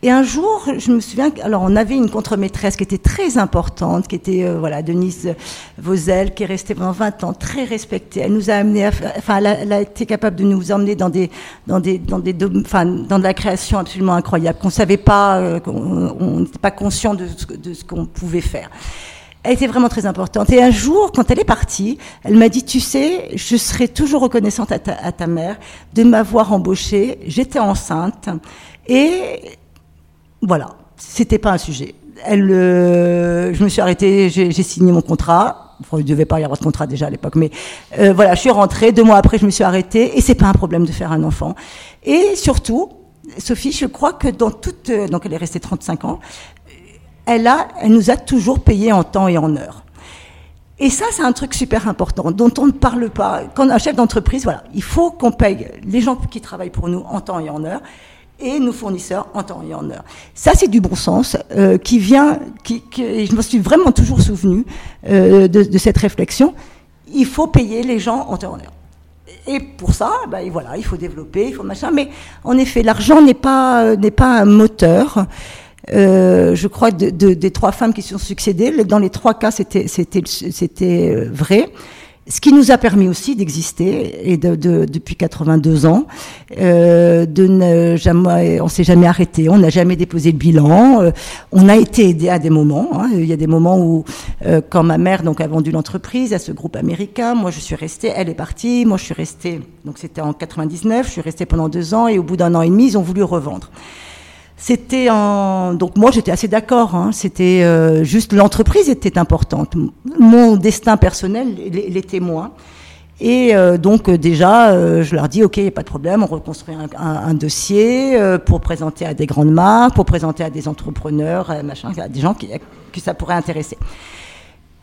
Et un jour, je me souviens. Alors, on avait une contre-maîtresse qui était très importante, qui était euh, voilà Denise Vauzel, qui est restée pendant 20 ans, très respectée. Elle nous a amené, enfin, elle a, été capable de nous emmener dans des, dans des, dans des, enfin, dans de la création absolument incroyable qu'on savait pas, euh, qu'on n'était pas conscient de, de ce qu'on pouvait faire elle était vraiment très importante. Et un jour, quand elle est partie, elle m'a dit, tu sais, je serai toujours reconnaissante à ta, mère de m'avoir embauchée. J'étais enceinte et voilà, c'était pas un sujet. Elle, euh, je me suis arrêtée, j'ai signé mon contrat. Enfin, il devait pas y avoir de contrat déjà à l'époque, mais euh, voilà, je suis rentrée. Deux mois après, je me suis arrêtée et c'est pas un problème de faire un enfant. Et surtout, Sophie, je crois que dans toute, euh, donc elle est restée 35 ans, elle, a, elle nous a toujours payé en temps et en heure. Et ça, c'est un truc super important dont on ne parle pas. Quand un chef d'entreprise, voilà, il faut qu'on paye les gens qui travaillent pour nous en temps et en heure et nos fournisseurs en temps et en heure. Ça, c'est du bon sens euh, qui vient, qui, je me suis vraiment toujours souvenu euh, de, de, cette réflexion. Il faut payer les gens en temps et en heure. Et pour ça, ben, voilà, il faut développer, il faut machin. Mais en effet, l'argent n'est pas n'est pas un moteur. Euh, je crois de, de, des trois femmes qui se sont succédées, dans les trois cas, c'était euh, vrai. Ce qui nous a permis aussi d'exister et de, de, depuis 82 ans, euh, de ne jamais, on s'est jamais arrêté, on n'a jamais déposé le bilan. Euh, on a été aidé à des moments. Hein. Il y a des moments où, euh, quand ma mère donc a vendu l'entreprise à ce groupe américain, moi je suis restée, elle est partie, moi je suis restée. Donc c'était en 99, je suis restée pendant deux ans et au bout d'un an et demi, ils ont voulu revendre. C'était en donc moi j'étais assez d'accord. Hein. C'était euh, juste l'entreprise était importante. Mon destin personnel l'était moins. Et euh, donc euh, déjà, je leur dis ok, pas de problème, on reconstruit un, dossier pour présenter à des grandes marques, pour présenter à des entrepreneurs, machin, à des gens qui, que ça pourrait intéresser.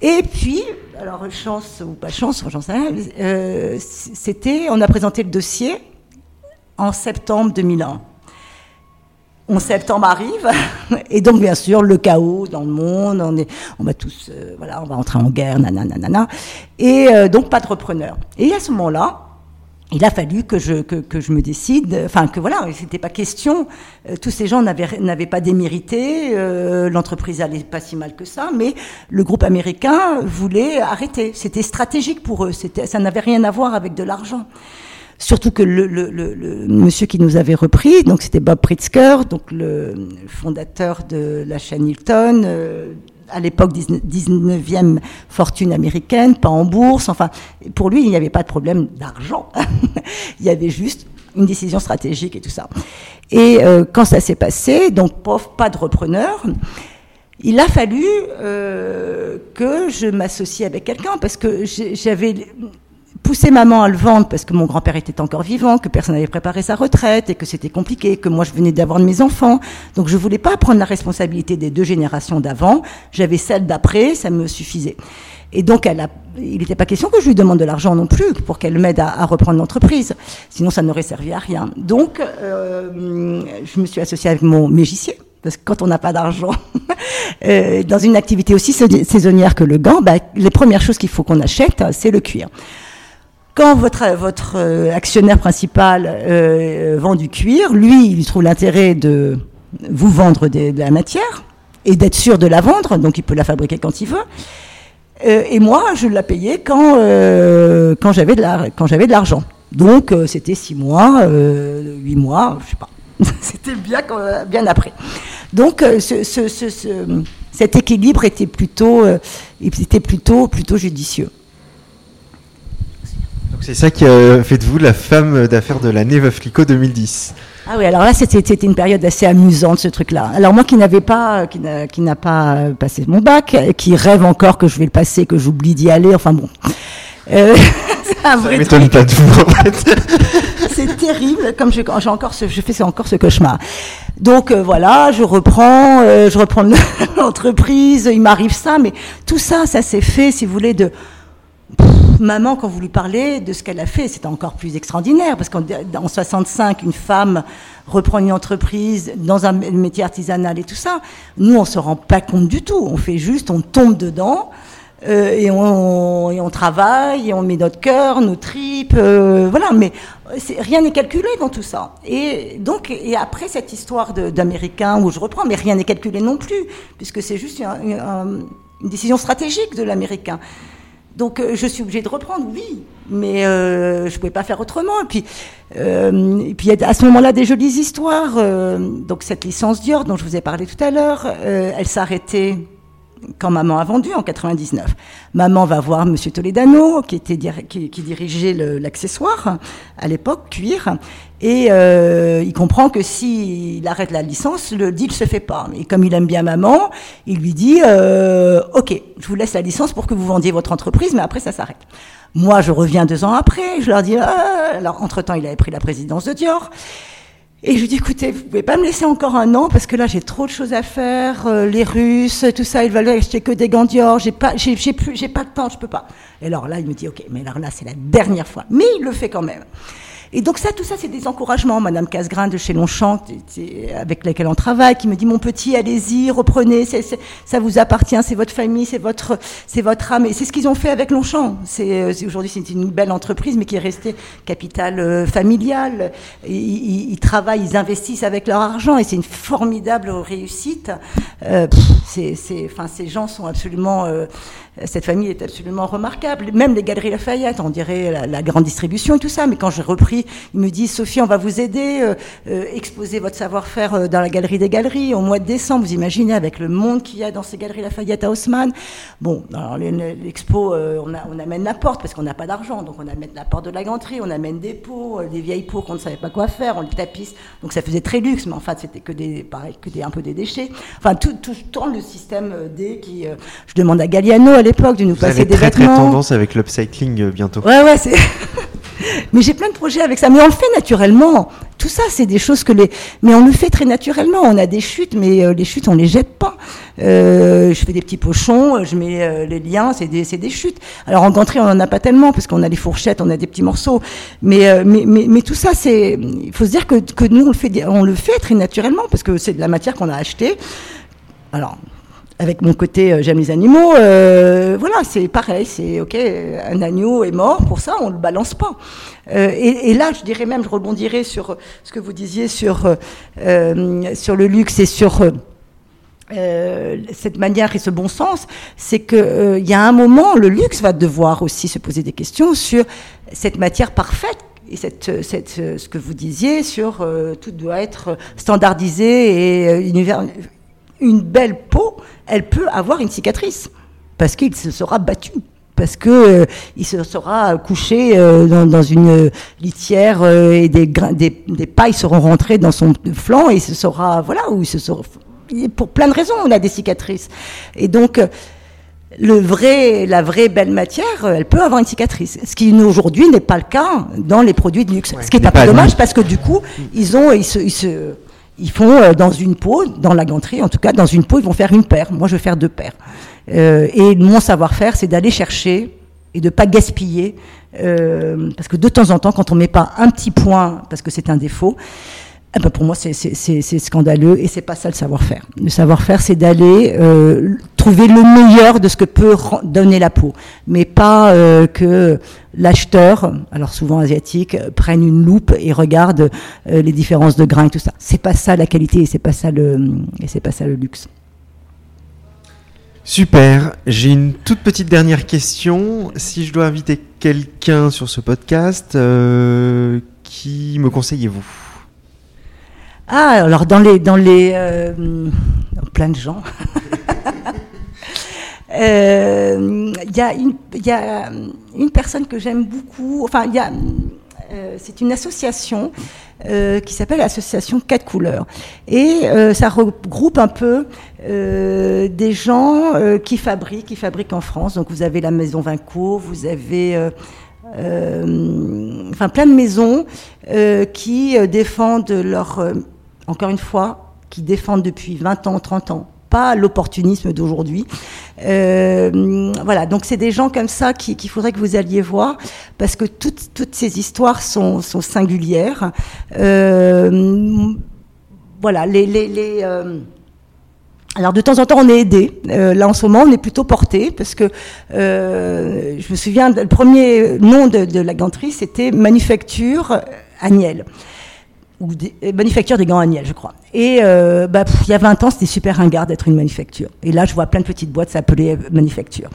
Et puis, alors chance ou pas chance, j'en sais rien, c'était, on a présenté le dossier en septembre 2001. 11 septembre arrive, et donc bien sûr le chaos dans le monde, on, est, on va tous, euh, voilà, on va entrer en guerre, nanana, et euh, donc pas de repreneur. Et à ce moment-là, il a fallu que je, que, que je me décide, enfin que voilà, c'était pas question. Euh, tous ces gens n'avaient pas démérité, l'entreprise allait pas si mal que ça, mais le groupe américain voulait arrêter. C'était stratégique pour eux. C'était, ça n'avait rien à voir avec de l'argent. Surtout que le, monsieur qui nous avait repris, donc c'était Bob Pritzker, donc le fondateur de la chaîne Hilton, euh, à l'époque 19e fortune américaine, pas en bourse. Enfin, pour lui, il n'y avait pas de problème d'argent. il y avait juste une décision stratégique et tout ça. Et euh, quand ça s'est passé, donc pas de repreneur. Il a fallu euh, que je m'associe avec quelqu'un parce que j'avais pousser maman à le vendre parce que mon grand-père était encore vivant, que personne n'avait préparé sa retraite et que c'était compliqué, que moi je venais d'avoir mes enfants. Donc je voulais pas prendre la responsabilité des deux générations d'avant. J'avais celle d'après, ça me suffisait. Et donc, elle a, il n'était pas question que je lui demande de l'argent non plus pour qu'elle m'aide à, reprendre l'entreprise. Sinon, ça n'aurait servi à rien. Donc, euh, je me suis associée avec mon mégicier. Parce que quand on n'a pas d'argent, euh, dans une activité aussi saisonnière que le gant, bah, les premières choses qu'il faut qu'on achète, c'est le cuir. Quand votre, votre euh, actionnaire principal euh, vend du cuir, lui, il trouve l'intérêt de vous vendre de la matière et d'être sûr de la vendre, donc il peut la fabriquer quand il veut. Euh, et moi, je la payais quand, quand j'avais de l'argent. Donc c'était six mois, huit mois, je sais pas. c'était bien, bien après. Donc ce, ce, ce, cet équilibre était plutôt, était plutôt, plutôt judicieux. C'est ça qui a fait de vous la femme d'affaires de l'année Veuve Clicquot 2010. Ah oui, alors là, c'était une période assez amusante, ce truc-là. Alors moi qui n'avais pas, qui n'a pas passé mon bac, qui rêve encore que je vais le passer, que j'oublie d'y aller, enfin bon. Euh, ça m'étonne pas de vous, en fait. c'est terrible, comme j'ai encore ce, je fais encore ce cauchemar. Donc euh, voilà, je reprends, euh, je reprends l'entreprise, il m'arrive ça, mais tout ça, ça s'est fait, si vous voulez, de maman, quand vous lui parlez de ce qu'elle a fait, c'est encore plus extraordinaire, parce qu'en 65, une femme reprend une entreprise dans un métier artisanal et tout ça. Nous, on se rend pas compte du tout. On fait juste, on tombe dedans. Euh, et, on, travaille, et on met notre cœur, nos tripes, euh, voilà. Mais rien n'est calculé dans tout ça. Et donc, et après cette histoire d'Américain où je reprends, mais rien n'est calculé non plus, puisque c'est juste une décision stratégique de l'Américain. Donc euh, je suis obligée de reprendre, oui, mais euh, je ne pouvais pas faire autrement. Et puis, euh, et puis à ce moment-là, des jolies histoires. donc cette licence Dior dont je vous ai parlé tout à l'heure, elle s'arrêtait quand maman a vendu en 99. Maman va voir Monsieur Toledano, qui, était, qui, dirigeait l'accessoire à l'époque, cuir, et euh, il comprend que s'il arrête la licence, le deal se fait pas. Et comme il aime bien maman, il lui dit euh, Ok, je vous laisse la licence pour que vous vendiez votre entreprise, mais après ça s'arrête. Moi, je reviens deux ans après, je leur dis ah. Alors, entre-temps, il avait pris la présidence de Dior. Et je lui dis, écoutez, vous pouvez pas me laisser encore un an parce que là j'ai trop de choses à faire. Euh, les Russes, tout ça, ils veulent acheter que des gants Dior. J'ai pas, j'ai, j'ai plus, j'ai pas de temps, je peux pas. Et alors là, il me dit, ok, mais alors là c'est la dernière fois. Mais il le fait quand même. Et donc ça, tout ça, c'est des encouragements. Madame Casgrain de chez Longchamp, avec laquelle on travaille, qui me dit mon petit, allez-y, reprenez, ça vous appartient, c'est votre famille, c'est votre, c'est votre âme. Et c'est ce qu'ils ont fait avec Longchamp. Euh, aujourd'hui, c'est une belle entreprise, mais qui est restée capitale euh, familiale. Ils, ils, travaillent, ils investissent avec leur argent, et c'est une formidable réussite. Euh, c'est, enfin, ces gens sont absolument euh, cette famille est absolument remarquable. Même les Galeries Lafayette, on dirait la, grande distribution et tout ça. Mais quand j'ai repris, ils me disent Sophie, on va vous aider, euh, euh, exposer votre savoir-faire euh, dans la Galerie des Galeries au mois de décembre. Vous imaginez avec le monde qu'il y a dans ces Galeries Lafayette à Haussmann. Bon, l'expo, on, amène la porte parce qu'on n'a pas d'argent. Donc on amène la porte de la ganterie, on amène des pots, des vieilles pots qu'on ne savait pas quoi faire, on les tapisse. Donc ça faisait très luxe, mais en fait c'était que des, pareil, que des, un peu des déchets. Enfin, tout, tout tourne le système D qui, je demande à Galliano, l'époque de nous passer des très, Très tendance avec l'upcycling euh, bientôt. Ouais, ouais, c'est. mais j'ai plein de projets avec ça. Mais on le fait naturellement. Tout ça, c'est des choses que les. Mais on le fait très naturellement. On a des chutes, mais euh, les chutes, on les jette pas. Euh, je fais des petits pochons, je mets euh, les liens, c'est des, des, chutes. Alors en gantry, on en a pas tellement parce qu'on a des fourchettes, on a des petits morceaux. Mais, mais, mais, mais, tout ça, c'est. Il faut se dire que, que nous, on le fait, on le fait très naturellement parce que c'est de la matière qu'on a achetée. Alors, avec mon côté euh, j'aime les animaux, euh, voilà, c'est pareil, c'est ok, un agneau est mort, pour ça on le balance pas. Euh, et, et, là, je dirais même, je rebondirai sur ce que vous disiez sur euh, sur le luxe et sur euh, cette manière et ce bon sens, c'est que il y a un moment, le luxe va devoir aussi se poser des questions sur cette matière parfaite et cette, cette, ce que vous disiez sur tout doit être standardisé et univers, une belle peau, elle peut avoir une cicatrice. Parce qu'il se sera battu. Parce que euh, il se sera couché euh, dans, une litière euh, et des, des, des, pailles seront rentrées dans son flanc et il se sera voilà où il se sera pour plein de raisons on a des cicatrices. Et donc le vrai, la vraie belle matière, elle peut avoir une cicatrice. Ce qui aujourd'hui n'est pas le cas dans les produits de luxe. ce qui est un peu dommage parce que du coup, ils ont, ils se, ils se ils font euh, dans une peau, dans la ganterie en tout cas, dans une peau, ils vont faire une paire. Moi, je vais faire deux paires. Euh, et mon savoir-faire, c'est d'aller chercher et de pas gaspiller, euh, parce que de temps en temps, quand on met pas un petit point, parce que c'est un défaut, eh ben pour moi, c'est scandaleux et c'est pas ça le savoir-faire. Le savoir-faire, c'est d'aller euh, trouver le meilleur de ce que peut donner la peau, mais pas euh, que l'acheteur, alors souvent asiatique, prenne une loupe et regarde euh, les différences de grains et tout ça. C'est pas ça la qualité et et c'est pas ça le luxe. Super. J'ai une toute petite dernière question. Si je dois inviter quelqu'un sur ce podcast, qui me conseillez-vous? Ah, alors dans les, dans les, euh, plein de gens. Il euh, y, a une, y a une personne que j'aime beaucoup. Enfin, il y a, euh, c'est une association qui s'appelle l'association Quatre Couleurs. Et ça regroupe un peu des gens qui fabriquent, qui fabriquent en France. Donc vous avez la maison Vinco, vous avez enfin plein de maisons qui défendent leur encore une fois, qui défendent depuis 20 ans, 30 ans, pas l'opportunisme d'aujourd'hui. Euh, voilà, donc c'est des gens comme ça qu'il faudrait que vous alliez voir, parce que toutes, toutes ces histoires sont, sont singulières. Euh, voilà, les... les, euh, alors de temps en temps on est aidé. Là en ce moment on est plutôt porté parce que je me souviens le premier nom de, de la ganterie c'était Manufacture Agnel ou des, euh, manufacture des gants Agnel, je crois. Et euh, bah, il y a 20 ans, c'était super ringard d'être une manufacture. Et là, je vois plein de petites boîtes s'appeler euh, manufacture.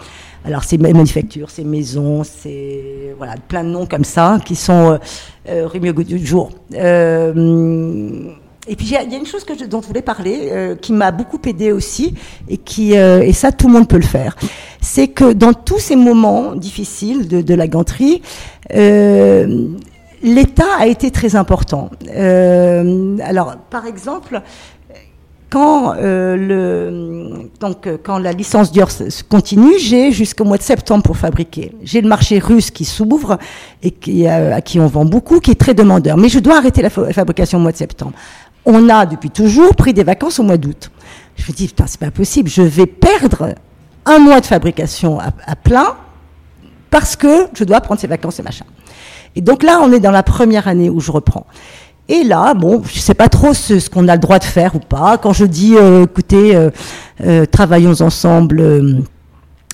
Alors, c'est manufacture, c'est maison, c'est voilà, plein de noms comme ça qui sont euh, euh mieux du jour. Euh, et puis il y, a une chose que je, dont je voulais parler, euh, qui m'a beaucoup aidé aussi, et qui et ça tout le monde peut le faire, c'est que dans tous ces moments difficiles de, de la ganterie, euh, l'État a été très important. Euh, alors, par exemple, quand, euh, quand la licence Dior continue, j'ai jusqu'au mois de septembre pour fabriquer. J'ai le marché russe qui s'ouvre et euh, à qui on vend beaucoup, qui est très demandeur. Mais je dois arrêter la fabrication au mois de septembre. On a depuis toujours pris des vacances au mois d'août. Je me dis, c'est pas possible. Je vais perdre un mois de fabrication à plein parce que je dois prendre ces vacances et machin. Et donc là, on est dans la première année où je reprends. Et là, bon, je sais pas trop ce, qu'on a le droit de faire ou pas. Quand je dis, euh, écoutez, euh, euh, travaillons ensemble.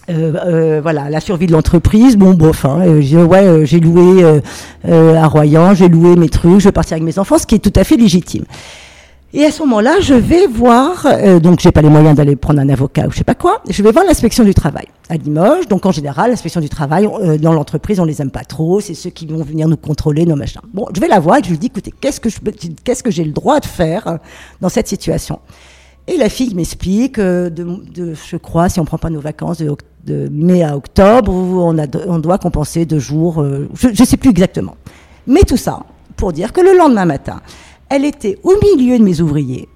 voilà, la survie de l'entreprise. Bon, bof, hein, j'ai, ouais, j'ai loué à Royan, j'ai loué mes trucs, je vais partir avec mes enfants, ce qui est tout à fait légitime. Et à ce moment-là, je vais voir, euh, donc j'ai pas les moyens d'aller prendre un avocat ou je sais pas quoi, je vais voir l'inspection du travail à Limoges. Donc en général, l'inspection du travail, euh, dans l'entreprise, on les aime pas trop, c'est ceux qui vont venir nous contrôler, nos machins. Bon, je vais la voir et je lui dis, écoutez, qu'est-ce que je, qu'est-ce que j'ai le droit de faire dans cette situation? Et la fille m'explique, euh, de, de, je crois, si on prend pas nos vacances de, de mai à octobre, on, a, on doit compenser deux jours, euh, je, je sais plus exactement. Mais tout ça pour dire que le lendemain matin, elle était au milieu de mes ouvriers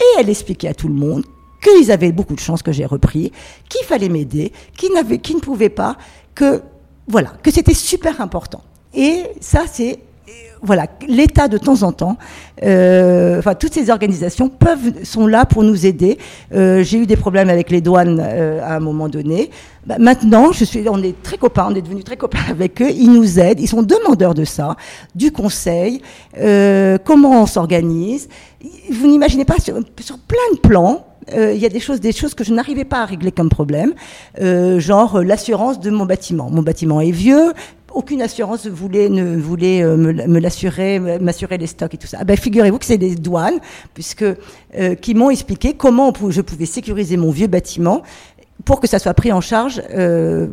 et elle expliquait à tout le monde qu'ils avaient beaucoup de chance que j'ai repris, qu'il fallait m'aider, qu'ils qu'ils ne pouvaient pas, que voilà, que c'était super important. Et ça, c'est voilà, l'État de temps en temps, euh, enfin toutes ces organisations peuvent sont là pour nous aider. Euh, j'ai eu des problèmes avec les douanes euh, à un moment donné. Bah, maintenant, je suis, on est très copains, on est devenus très copains avec eux. Ils nous aident, ils sont demandeurs de ça, du conseil, comment on s'organise. Vous n'imaginez pas sur, plein de plans. Il y a des choses, des choses que je n'arrivais pas à régler comme problème, genre l'assurance de mon bâtiment. Mon bâtiment est vieux, aucune assurance ne voulait euh, me, l'assurer, m'assurer les stocks et tout ça. Ah ben, figurez-vous que c'est des douanes, puisque euh, qui m'ont expliqué comment je pouvais sécuriser mon vieux bâtiment pour que ça soit pris en charge. Euh,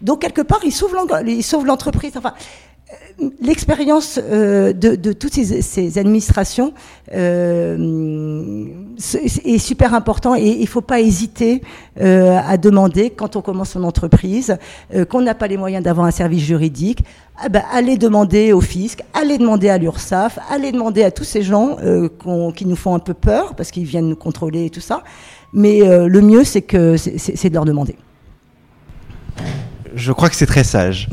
Donc quelque part, ils sauvent l'entreprise. L'expérience euh, de, toutes ces, administrations euh, est super important et il ne faut pas hésiter euh, à demander quand on commence son entreprise, qu'on n'a pas les moyens d'avoir un service juridique, ah ben, allez demander au fisc, allez demander à l'URSSAF, allez demander à tous ces gens qui nous font un peu peur parce qu'ils viennent nous contrôler et tout ça. Mais le mieux, c'est de leur demander. Je crois que c'est très sage.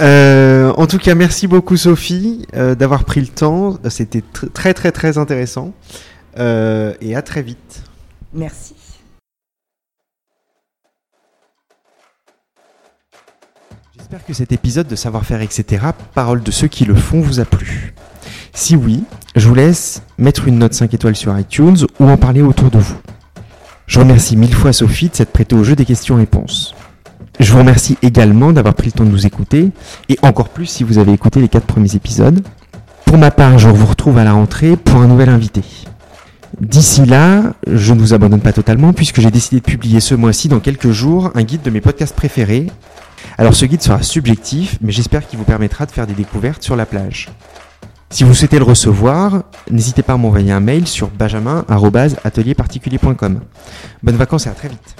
Euh, en tout cas, merci beaucoup Sophie euh, d'avoir pris le temps. C'était très très très intéressant. Euh, et à très vite. Merci. J'espère que cet épisode de Savoir-faire, etc., parole de ceux qui le font, vous a plu. Si oui, je vous laisse mettre une note 5 étoiles sur iTunes ou en parler autour de vous. Je remercie mille fois Sophie de s'être prêtée au jeu des questions-réponses. Je vous remercie également d'avoir pris le temps de nous écouter, et encore plus si vous avez écouté les quatre premiers épisodes. Pour ma part, je vous retrouve à la rentrée pour un nouvel invité. D'ici là, je ne vous abandonne pas totalement puisque j'ai décidé de publier ce mois-ci, dans quelques jours, un guide de mes podcasts préférés. Alors ce guide sera subjectif, mais j'espère qu'il vous permettra de faire des découvertes sur la plage. Si vous souhaitez le recevoir, n'hésitez pas à m'envoyer un mail sur benjamin.atelierparticulier.com. Bonnes vacances et à très vite.